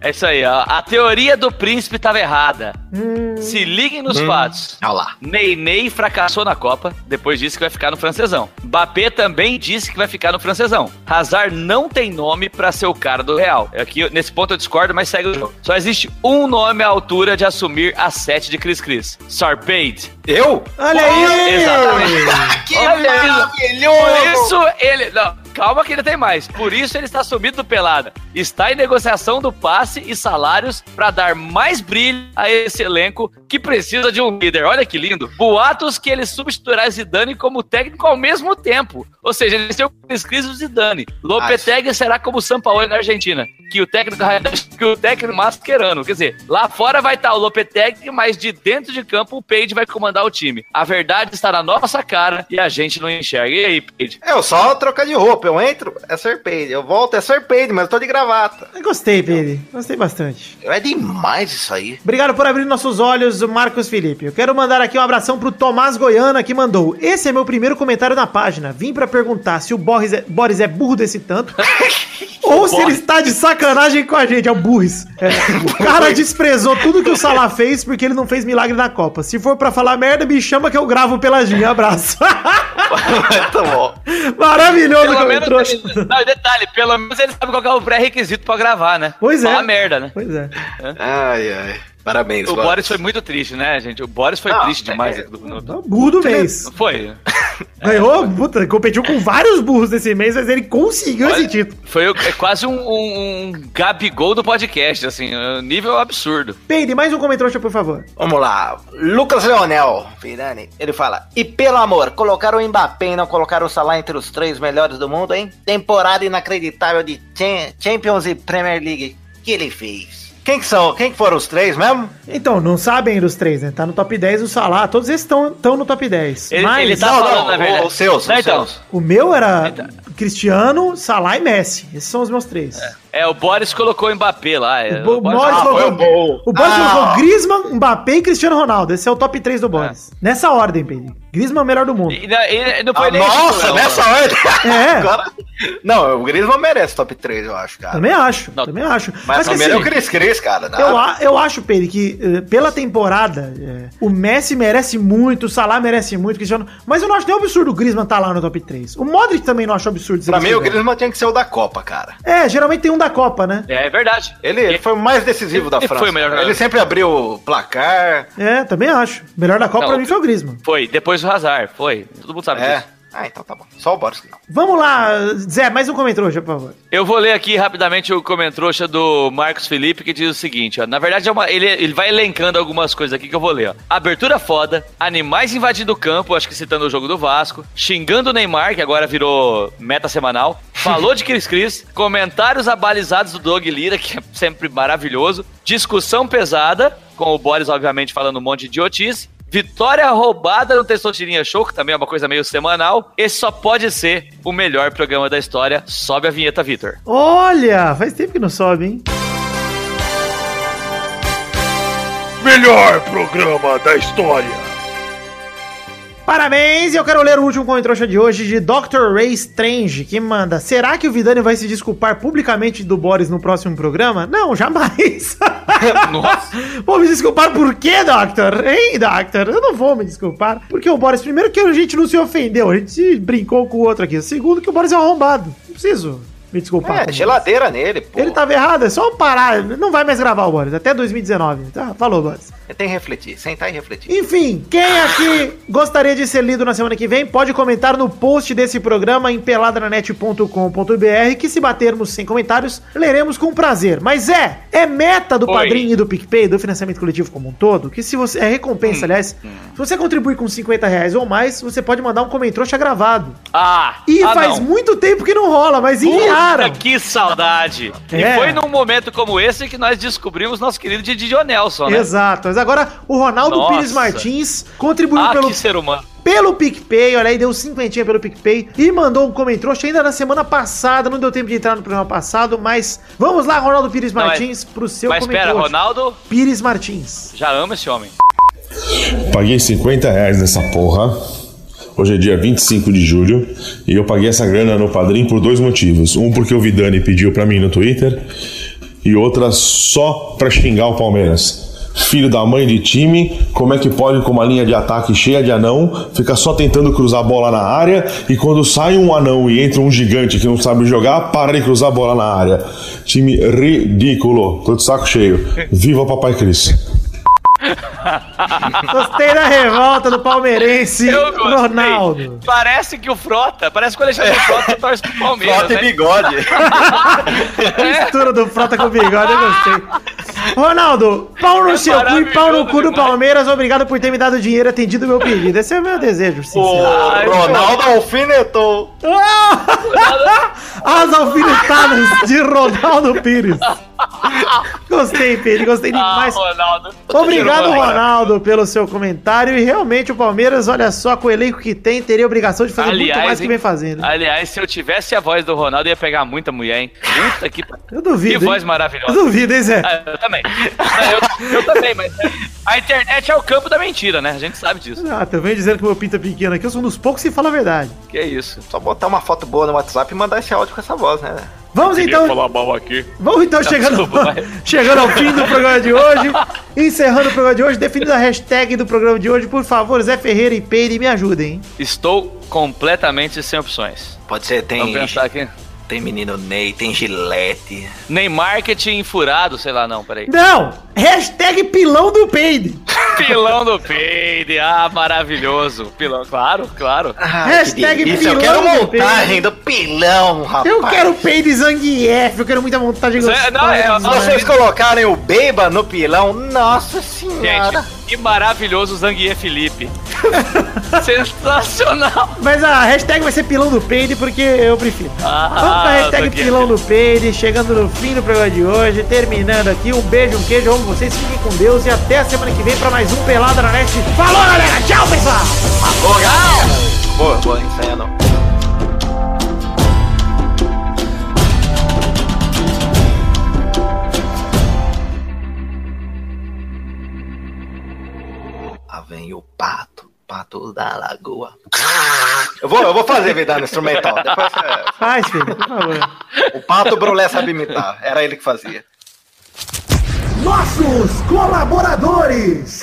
É isso aí, ó. A teoria do príncipe tava errada. Hum, Se liguem nos fatos. Olha lá. Ney Ney fracassou na Copa, depois disse que vai ficar no francesão. Mbappé também disse que vai ficar no francesão. Hazard não tem nome pra ser o cara do Real. Aqui, nesse ponto eu discordo, mas segue o jogo. Só existe um nome à altura de assumir a 7 de Cris Cris. Sarpaid. Eu? olha aí! Exatamente. Que Olha isso. maravilhoso! Por isso ele. Não, calma que ainda tem mais. Por isso ele está sumido do pelada. Está em negociação do passe e salários para dar mais brilho a esse elenco que precisa de um líder. Olha que lindo. Boatos que ele substituirá Zidane como técnico ao mesmo tempo. Ou seja, ele tem o Cris Cris e o Zidane. Lopetegui será como o Sampaoli na Argentina. Que o técnico que o técnico Mascherano. Quer dizer, lá fora vai estar o Lopetegui, mas de dentro de campo o Peide vai comandar o time. A verdade está na nossa cara e a gente não enxerga. E aí, Peide? É, eu só trocar de roupa. Eu entro, é Serpade. Eu volto, é Serpade, mas eu tô de gravata. Eu Gostei, Pedro. Gostei bastante. É demais isso aí. Obrigado por abrir nossos olhos, Marcos Felipe. Eu quero mandar aqui um abração pro Tomás Goiana, que mandou. Esse é meu primeiro comentário na página. Vim pra perguntar se o Boris é, Boris é burro desse tanto. ou se ele está de sacanagem com a gente. É o Burris. É. O cara desprezou tudo que o Salah fez porque ele não fez milagre na Copa. Se for pra falar merda, me chama que eu gravo peladinho. Abraço. Muito bom. Maravilhoso Pelo menos, trouxa. ele- não, detalhe, pelo menos ele sabe qual que é o pré-requisito pra gravar, né? Pois é. Falar merda, né? Pois é. Ai, ai. Parabéns, O Boris. Boris foi muito triste, né, gente? O Boris foi Não, triste demais. é- no- no- É o burro do mês. Não foi? Ganhou, puta, competiu com vários burros desse mês, mas ele conseguiu esse Olha, título. Foi é quase um, um, um Gabigol do podcast, assim, um nível absurdo. Peide, mais um comentário, por favor. Vamos lá. Lucas Leonel, Pirani, ele fala: E pelo amor, colocaram o Mbappé e não colocaram o Salah entre os três melhores do mundo, hein? Temporada inacreditável de Cham- Champions e Premier League. que ele fez? Quem que são? Quem que foram os três mesmo? Então, não sabem ainda os três, né? Tá no top 10 o Salah, todos esses estão no top 10. Ele- mas ele tá Não, falando, não, na verdade. os seus, os então. seus. o meu era. Cristiano, Salah e Messi. Esses são os meus três. É, o Boris colocou o Mbappé lá. é, O Bo- Boris- Boris Ah, colocou, o bom. o Boris Ah. colocou Griezmann, Mbappé e Cristiano Ronaldo. Esse é o top 3 do Boris. Nessa ordem, Pedro. Griezmann é o melhor do mundo. E não, ele não foi Ah, nem nossa, titular, nessa não. ordem. É. Agora... Não, o Griezmann merece top 3, eu acho, cara. Também acho, Não. também acho. Mas, que primeiro é o assim, Cris Cris, cara. né? Eu, a- eu acho, Pedro, que eh, pela temporada, eh, o Messi merece muito, o Salah merece muito, o Cristiano. Mas eu não acho nem absurdo o Griezmann estar lá no top 3. O Modric também não acho absurdo. Pra mim, o. Griezmann tinha que ser o da Copa, cara. É, geralmente tem um da Copa, né? É verdade. Ele, ele foi o mais decisivo da Ele França. foi o melhor jogador. Ele sempre abriu o placar. É, também acho. Melhor da Copa Não, pra mim foi o Griezmann. Foi, depois o Hazard, foi. Todo mundo sabe É. disso. Ah, então tá bom. Só o Boris que não. Vamos lá, Zé, mais um comentário hoje, por favor. Eu vou ler aqui rapidamente o comentrouxa do Marcos Felipe, que diz o seguinte, ó. Na verdade, é uma, ele, ele vai elencando algumas coisas aqui que eu vou ler, ó. Abertura foda, animais invadindo o campo, acho que citando o jogo do Vasco, xingando o Neymar, que agora virou meta semanal, falou de Cris Cris, comentários abalizados do Doug Lira, que é sempre maravilhoso, discussão pesada, com o Boris, obviamente, falando um monte de idiotice, Vitória roubada no Testosterinha Show, que também é uma coisa meio semanal. Esse só pode ser o melhor programa da história. Sobe a vinheta, Vitor. Olha, faz tempo que não sobe, hein? Melhor programa da história. Parabéns! E eu quero ler o último comentário de hoje de Dr. Ray Strange, que manda: Será que o Vidani vai se desculpar publicamente do Boris no próximo programa? Não, jamais! Nossa. Vou me desculpar por quê, Doctor? Hein, Doctor? Eu não vou me desculpar. Porque o Boris, primeiro que a gente não se ofendeu, a gente se brincou com o outro aqui. Segundo que o Boris é um arrombado. Não preciso me desculpar. É, geladeira nele, pô. Ele tava errado, é só parar. Não vai mais gravar o Boris, até 2019. Tá, falou, Boris. Tem que refletir, sentar e refletir. Enfim, quem aqui gostaria de ser lido na semana que vem, pode comentar no post desse programa em peladranet.com.br, que se batermos sem comentários, leremos com prazer. Mas é, é meta do Oi. Padrim e do PicPay, do financiamento coletivo como um todo, que se você, é recompensa, aliás, se você contribuir com 50 reais ou mais, você pode mandar um comentrouxa gravado. Ah! E ah, faz não. muito tempo que não rola, mas enviaram. Puta, que saudade! É. E foi num momento como esse que nós descobrimos nosso querido Didi Nelson, né? Exato, mas agora o Ronaldo Nossa. Pires Martins contribuiu Ah, pelo que ser humano. pelo PicPay, olha aí, deu cinquentinha pelo PicPay e mandou um comentrouxa ainda na semana passada, não deu tempo de entrar no programa passado, mas vamos lá, Ronaldo Pires Não, Martins, pro seu Mas espera. Ronaldo Pires Martins. já ama esse homem. Paguei 50 reais nessa porra. Hoje é dia 25 de julho e eu paguei essa grana no Padrim por dois motivos. Um porque o Vidani pediu pra mim no Twitter e outra só pra xingar o Palmeiras. Filho da mãe de time, como é que pode com uma linha de ataque cheia de anão, fica só tentando cruzar a bola na área e quando sai um anão e entra um gigante que não sabe jogar, para de cruzar a bola na área. Time ridículo. Tô de saco cheio. Viva o Papai Cris. Gostei da revolta do palmeirense. Ronaldo. Parece que o Frota, parece que o Alexandre Frota torce pro Palmeiras. Frota e né? bigode. Mistura do Frota com bigode, eu gostei. Ronaldo, pau no É seu cu e pau no cu do Palmeiras, obrigado por ter me dado dinheiro e atendido o meu pedido. Esse é o meu desejo, O sincero. Ai, Ronaldo alfinetou. As alfinetadas de Ronaldo Pires. Gostei, Pedro, gostei Ah, demais. Ronaldo. Obrigado, Ronaldo. Pelo seu comentário. E realmente o Palmeiras, olha só, com o elenco que tem, teria obrigação de fazer muito mais que vem fazendo. Aliás, se eu tivesse a voz do Ronaldo, eu ia pegar muita mulher, hein? Puta que. Eu duvido. Que voz hein? maravilhosa. Eu duvido, hein, Zé? Ah, eu também. Ah, Eu, eu também, mas a internet é o campo da mentira, né? A gente sabe disso. Ah, também dizendo que o meu pinto é pequeno aqui, eu sou um dos poucos que fala a verdade. Que é isso. Só botar uma foto boa no WhatsApp e mandar esse áudio com essa voz, né? Vamos então. mal aqui. Vamos então chegando, desculpa, chegando ao fim do programa de hoje. Encerrando o programa de hoje, definindo a hashtag do programa de hoje, por favor, Zé Ferreira e Peire, me ajudem, hein? Estou completamente sem opções. Pode ser, tem, Vamos pensar aqui. Tem menino Ney, tem Gillette. Nem marketing furado, sei lá, não, peraí. Não! Hashtag pilão do Peide. Pilão do peide, ah, maravilhoso. Pilão, claro, claro. Hashtag que delícia, eu pilão quero do montagem do pilão, rapaz. Eu quero Peide Zangief, eu quero muita vontade de Zé- não, é- Se vocês colocarem o Beiba no pilão, nossa senhora. Gente, que maravilhoso o Zanguier Felipe. Sensacional. Mas a hashtag vai ser pilão do Peide porque eu prefiro. Ah, Vamos pra hashtag Zangief pilão do Peide, chegando no fim do programa de hoje, terminando aqui. Um beijo, um queijo, amo vocês, fiquem com Deus e até a semana que vem pra mais um Pelada na Net. Falou, galera! Tchau, pessoal! Boa, boa, ensaiando. Lá vem o pato, pato da lagoa. Eu vou, eu vou fazer vida no instrumental. Depois é, Faz, filho, por favor. o pato Brulé sabe imitar. Era ele que fazia. Nossos colaboradores.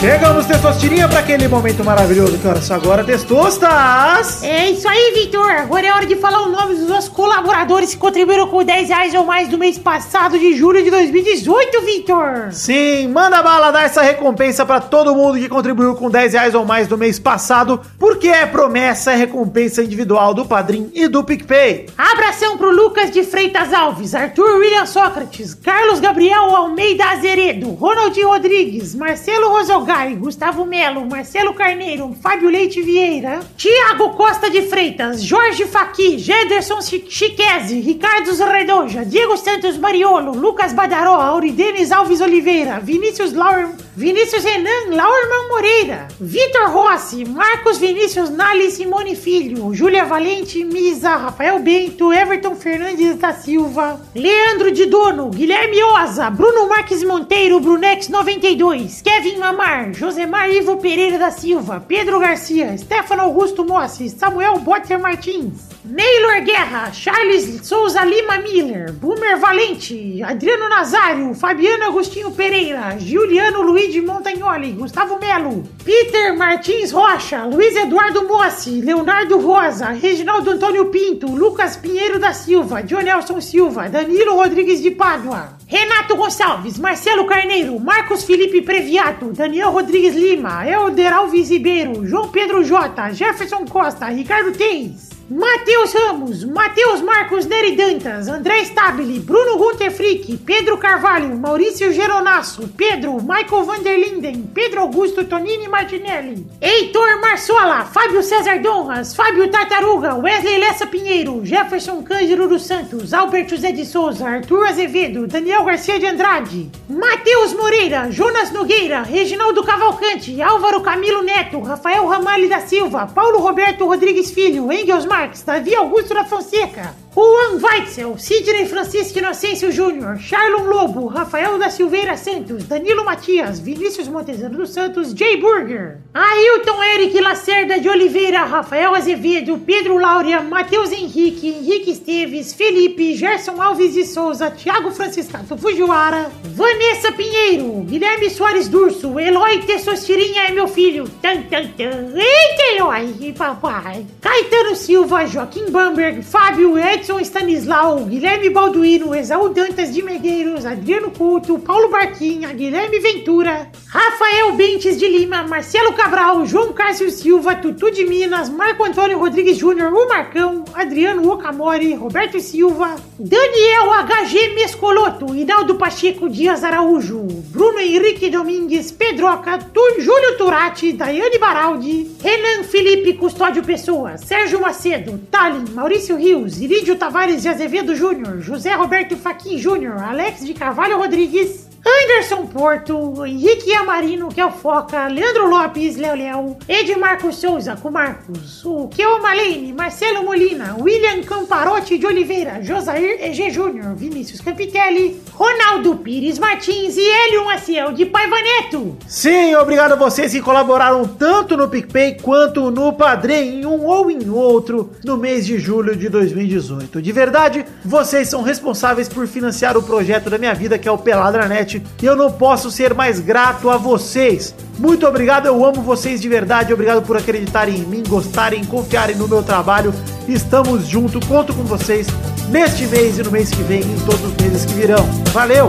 Chegamos, Testosterinha, pra aquele momento maravilhoso que olha só agora, Testostas! É isso aí, Vitor. Agora é hora de falar o nome dos nossos colaboradores que contribuíram com 10 reais ou mais do mês passado de julho de 2018, Vitor. Sim, manda bala dar essa recompensa pra todo mundo que contribuiu com 10 reais ou mais do mês passado, porque é promessa, é recompensa individual do Padrim e do PicPay. Abração pro Lucas de Freitas Alves, Arthur William Sócrates, Carlos Gabriel Almeida Azeredo, Ronaldinho Rodrigues, Marcelo Rosogai, Gustavo Melo, Marcelo Carneiro, Fábio Leite Vieira, Tiago Costa de Freitas, Jorge Faqui, Gederson Chi- Chiquese, Ricardo Redoja, Diego Santos Mariolo, Lucas Badaró, Auridenes Alves Oliveira, Vinícius Laur, Vinícius Renan Laurman Moreira, Vitor Rossi, Marcos Vinícius Nali Simone Filho, Júlia Valente Misa, Rafael Bento, Everton Fernandes da Silva, Leandro de Dono, Guilherme Oza, Bruno Marques Monteiro, Brunex 92, Kevin Mamar, Josemar Ivo Pereira da Silva, Pedro Garcia, Stefano Augusto Mossi, Samuel Botter Martins, Neylor Guerra, Charles Souza Lima Miller, Boomer Valente, Adriano Nazário, Fabiano Agostinho Pereira, Juliano Luiz David Montagnoli, Gustavo Melo, Peter Martins Rocha, Luiz Eduardo Mossi, Leonardo Rosa, Reginaldo Antônio Pinto, Lucas Pinheiro da Silva, Jonelson Silva, Danilo Rodrigues de Pádua, Renato Gonçalves, Marcelo Carneiro, Marcos Felipe Previato, Daniel Rodrigues Lima, Elder Alves Ribeiro, João Pedro Jota, Jefferson Costa, Ricardo Teis, Matheus Ramos, Matheus Marcos Neri Dantas, André Stabile, Bruno Gunter Frick, Pedro Carvalho, Maurício Geronasso, Pedro, Michael Vanderlinden, Pedro Augusto Tonini Martinelli, Heitor Marsola, Fábio César Donras, Fábio Tartaruga, Wesley Lessa Pinheiro, Jefferson Cândido dos Santos, Alberto Zé de Souza, Arthur Azevedo, Daniel Garcia de Andrade, Matheus Moreira, Jonas Nogueira, Reginaldo Cavalcante, Álvaro Camilo Neto, Rafael Ramalho da Silva, Paulo Roberto Rodrigues Filho, Engels Marques, Davi Augusto da Fonseca, Juan Weitzel, Sidney Francisco Inocêncio Júnior, Charlon Lobo, Rafael da Silveira Santos, Danilo Matias, Vinícius Montezano dos Santos, Jay Burger, Ailton Eric Lacerda de Oliveira, Rafael Azevedo, Pedro Laura, Matheus Henrique, Henrique Esteves, Felipe, Gerson Alves de Souza, Thiago Franciscato Fujiwara, Vanessa Pinheiro, Guilherme Soares Durso, Eloy Tessocirinha é meu filho, tan tan tan, eita Eloy, papai, Caetano Silva, Joaquim Bamberg, Fábio Edson Stanislau, Guilherme Balduino, Exaú Dantas de Medeiros, Adriano Couto, Paulo Barquinha, Guilherme Ventura, Rafael Bentes de Lima, Marcelo Cabral, João Cássio Silva, Tutu de Minas, Marco Antônio Rodrigues Júnior, o Marcão, Adriano Okamori, Roberto Silva, Daniel HG Mescoloto, Hinaldo Pacheco Dias Araújo, Bruno Henrique Domingues, Pedroca, Tu- Júlio Turati, Daiane Baraldi, Renan Felipe Custódio Pessoa, Sérgio Macedo, Tallin, Maurício Rios, Irídio Tavares de Azevedo Júnior, José Roberto Faquin Júnior, Alex de Carvalho Rodrigues, Anderson Porto, Henrique Amarino, que é o Foca, Leandro Lopes, Léo Léo, Edmarco Souza, com Marcos, o Keo Malene, Marcelo Molina, William Camparotti de Oliveira, Josair EG Júnior, Vinícius Campitelli, Ronaldo Pires Martins e Hélio Maciel de Paiva Neto. Sim, obrigado a vocês que colaboraram tanto no PicPay quanto no Padrim, em um ou em outro, no mês de julho de 2018. De verdade, vocês são responsáveis por financiar o projeto da minha vida, que é o Peladranet, e eu não posso ser mais grato a vocês. Muito obrigado, eu amo vocês de verdade, obrigado por acreditarem em mim, gostarem, confiarem no meu trabalho. Estamos juntos, conto com vocês neste mês e no mês que vem e em todos os meses que virão. Valeu!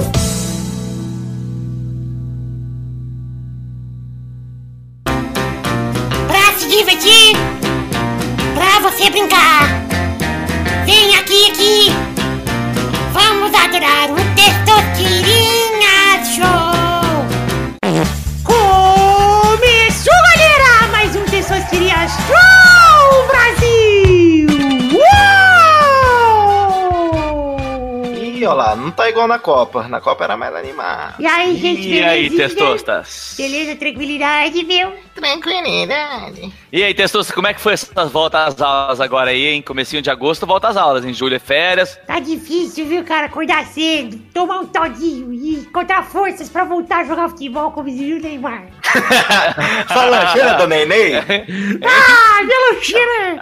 Pra se divertir, pra você brincar. Vem aqui, aqui. Lá, não tá igual na Copa. Na Copa era mais animado. E aí, gente, E aí? Testostas? Beleza, tranquilidade, meu? Tranquilidade. E aí, Testostas, como é que foi essas voltas às aulas agora aí, hein? Comecinho de agosto, volta às aulas. Em julho é férias. Tá difícil, viu, cara? Acordar cedo, tomar um todinho e encontrar forças pra voltar a jogar futebol como dizia o Neymar. Só lancheira do Neném? Ah, minha lancheira!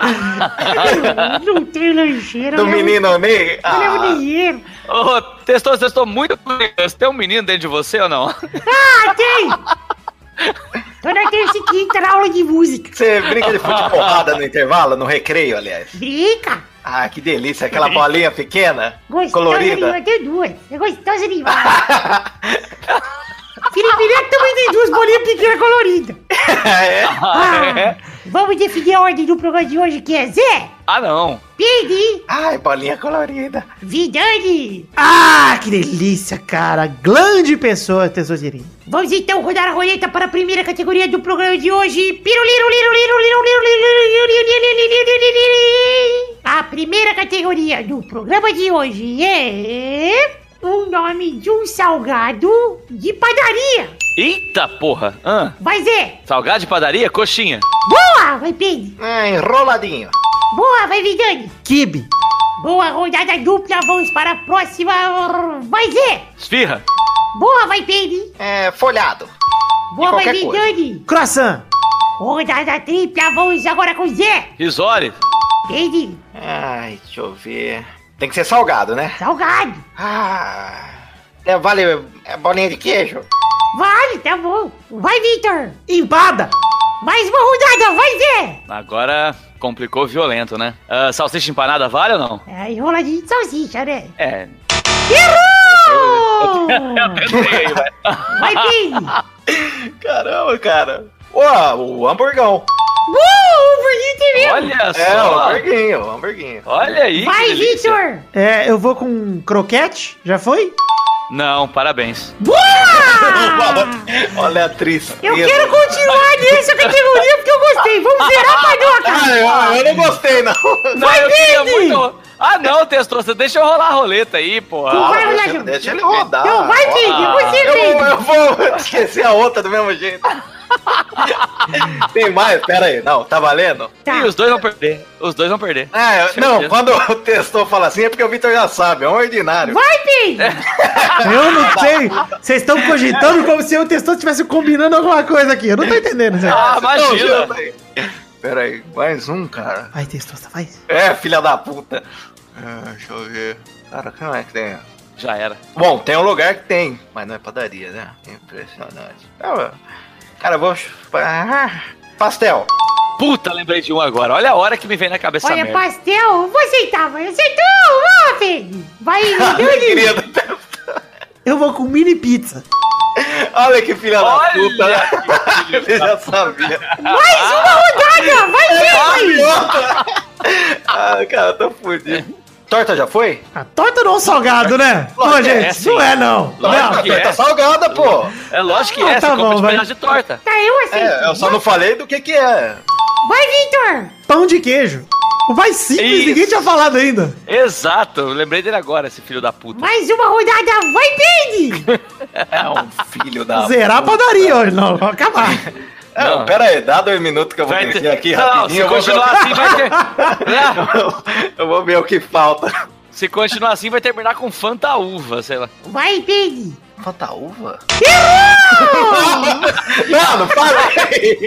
Não tem lancheira, Do eu levo- menino Ney? Eu levo Ah, dinheiro. Ô, Testostas, eu estou muito curioso. Tem um menino dentro de você ou não? Ah, tem! Toda terça e quinta na aula de música. você brinca de futebol porrada no intervalo, no recreio, aliás. Brinca! Ah, que delícia, aquela bolinha pequena, Gostosa colorida. demais, tem duas. É gostosa demais. Piripirica é também tem duas bolinhas pequenas coloridas. É? Ah, é? vamos definir a ordem do programa de hoje, que é Zé. Ah, não. Pidi. Ai, bolinha colorida. Vidani. Ah, que delícia, cara. Grande pessoa, tesourinho. Vamos então rodar a roleta para a primeira categoria do programa de hoje. A primeira categoria do programa de hoje é o nome de um salgado de padaria. Eita porra. Ah, Vai, Zé. salgado de padaria, coxinha. Boa, vai, Pedro. Ah, enroladinho. Boa, vai, Vidani. Kibe. Boa rodada dupla, vamos para a próxima. Vai, Zé. Esfirra. Boa, vai, Pedro. É, folhado. Boa, vai. Vidani. Croissant. Rodada tripla, vamos agora com o Zé. Risole. Pedro. Ai, deixa eu ver. Tem que ser salgado, né? Salgado. Ah. É, vale é bolinha de queijo? Vale, tá bom. Vai, Vitor. Empada! Mais uma rodada, vai ver. Agora complicou violento, né? Ah, salsicha empanada vale ou não? É enroladinho de salsicha, né? É. Errou! Tentei, vai. Vai, Pini. Caramba, cara. Ué, o hamburgão. Uh, bonito mesmo. Olha É, o só. hamburguinho, o hamburguinho. Olha aí. Vai. Vitor. É, eu vou com croquete, já foi? Não, parabéns. Boa! Olha a tristeza. Eu quero continuar nessa categoria porque eu gostei. Vamos zerar a padoca. Ah, eu, eu não gostei, não. Não, eu queria Vini! Ah, não, Testosta, deixa eu rolar a roleta aí, porra. Tu vai rolar deixa, deixa ele rodar. Não, vai, Pini. Ah, Você, Eu, vou- Pini. eu vou esquecer a outra do mesmo jeito. Tem mais? Pera aí. Não, tá valendo? Tá. Ih, os dois vão perder. Os dois vão perder. É, não, quando o testou fala assim é porque o Vitor já sabe, é um ordinário. Vai, Pini. Eu não sei. Vocês estão cogitando como se eu e o Testor estivesse combinando alguma coisa aqui. Eu não tô entendendo, Zé. Ah, imagina. Pera aí, mais um, cara. Vai, Testor, vai. É, filha da puta. Ah, deixa eu ver. Cara, quem é que tem? Já era. Bom, tem um lugar que tem, mas não é padaria, né? Impressionante. Ah, Cara, vou. Ah, pastel. Puta, lembrei de um agora. Olha a hora que me vem na cabeça Olha, merda. pastel. Eu vou aceitar, vai. Aceitou. Pini. Vai, Alegria Dani. do. Eu vou com mini pizza. Olha que filha da Olha puta. Ele já sabia. Mais uma rodada. Vai, Pini. Ah, cara, tô fudido. Torta já foi? A torta não é um salgado, né? Pô, que é, gente, sim. não é não. Lógico, Não. que torta é. salgada, pô. É lógico que Ah, é, tá você bom, compra de de torta. Tá, eu aceito. É, eu só não falei do que que é. Vai, Vitor. Pão de queijo. Vai simples, Isso. ninguém tinha falado ainda. Exato, eu lembrei dele agora, esse filho da puta. Mais uma rodada. Vai, Pini. É um filho da... Zerar a padaria hoje, não. Vai acabar. É, Não. pera aí, dá dois minutos que eu vou Vai descer ter... aqui Não, rapidinho. se continuar ver... assim vai ter... Não, eu vou ver o que falta. se continuar assim vai terminar com Fanta Uva, sei lá. Vai, Pini. Falta uva? não, não falei!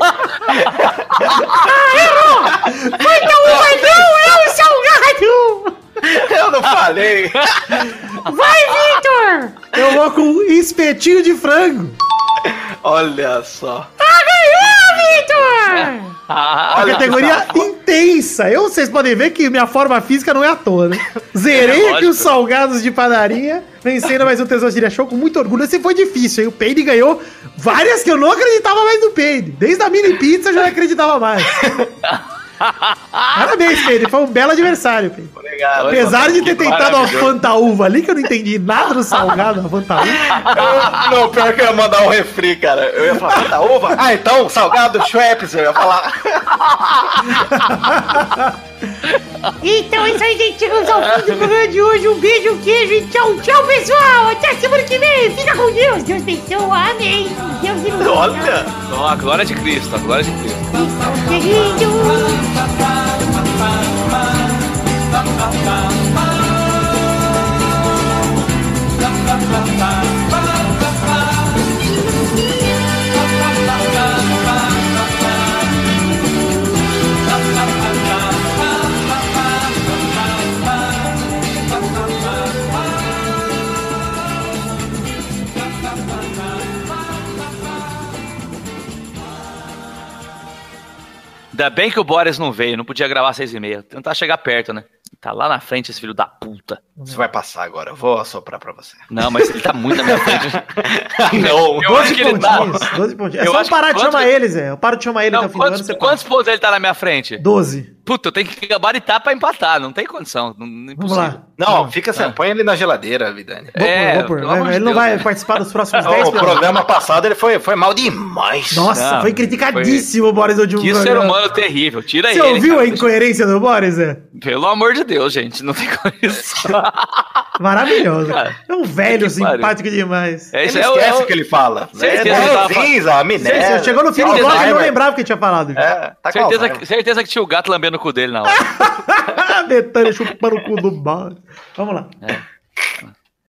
Então, mas não é o salgado. Eu não falei! Vai, Vitor. Eu vou com espetinho de frango. Olha só. Vitor. Ah, A categoria intensa. Eu, vocês podem ver que minha forma física não é à toa, né? Zerei É, aqui os salgados de padaria, vencendo mais um Tesouro Show com muito orgulho. Esse foi difícil, hein? O Peide ganhou várias que eu não acreditava mais no Peide. Desde a mini pizza eu já não acreditava mais. Parabéns, Peide. Foi um belo adversário, Peide. Obrigado. Apesar de ter tentado a maravilhoso. Fanta Uva ali, que eu não entendi nada do salgado da Fanta Uva. Eu- não, pior que eu ia mandar um refri, cara. Eu ia falar, uva? Ah, então, salgado Schweppes, eu ia falar. Então é isso aí, gente. Chegamos ao fim do programa de hoje. Um beijo, um queijo e tchau, tchau, pessoal. Até semana que vem. Fica com Deus. Deus abençoe. Amém. Deus ilumine. Olha! Ó, a glória de Cristo, a glória de Cristo. Então, Ainda bem que o Boris não veio, não podia gravar às seis e meia. Tentar chegar perto, né? Tá lá na frente esse filho da puta. Você vai passar agora, eu vou assoprar pra você. Não, mas ele tá muito na minha frente. não! Eu acho que ele tá. Pontinhos, 12 pontinhos. É Eu só acho parar que de chamar quantos- ele, Zé. Eu paro de chamar ele até Não, o fim do ano, quantos, quantos pontos ele tá na minha frente? para. 12. Puta, eu tenho que gabaritar pra empatar, não tem condição. Não, Vamos impossível. lá. Não, fica assim, põe ele na geladeira, Vidani. Vou É, pôr, vou pôr. amor de Ele não Deus, vai né? participar dos próximos 10 O programa passado ele foi, foi mal demais. Nossa, Não, foi criticadíssimo o Boris último Que ser humano terrível, tira Você ele. ouviu cara. a incoerência do Boris, Zé? Pelo amor de Deus, gente, não tem condição. Maravilhoso. Cara, é um velho que pariu. simpático demais. É, Ele isso é, o- esquece é o o- que ele fala. Certeza é, ele tava cinza, amnésia. Você chegou no fim do certeza bloco e não lembrava que tinha falado. É, tá certeza, que, certeza que tinha o gato lambendo o cu dele na hora. Betânia chupando o cu do Boris. Vamos lá. É.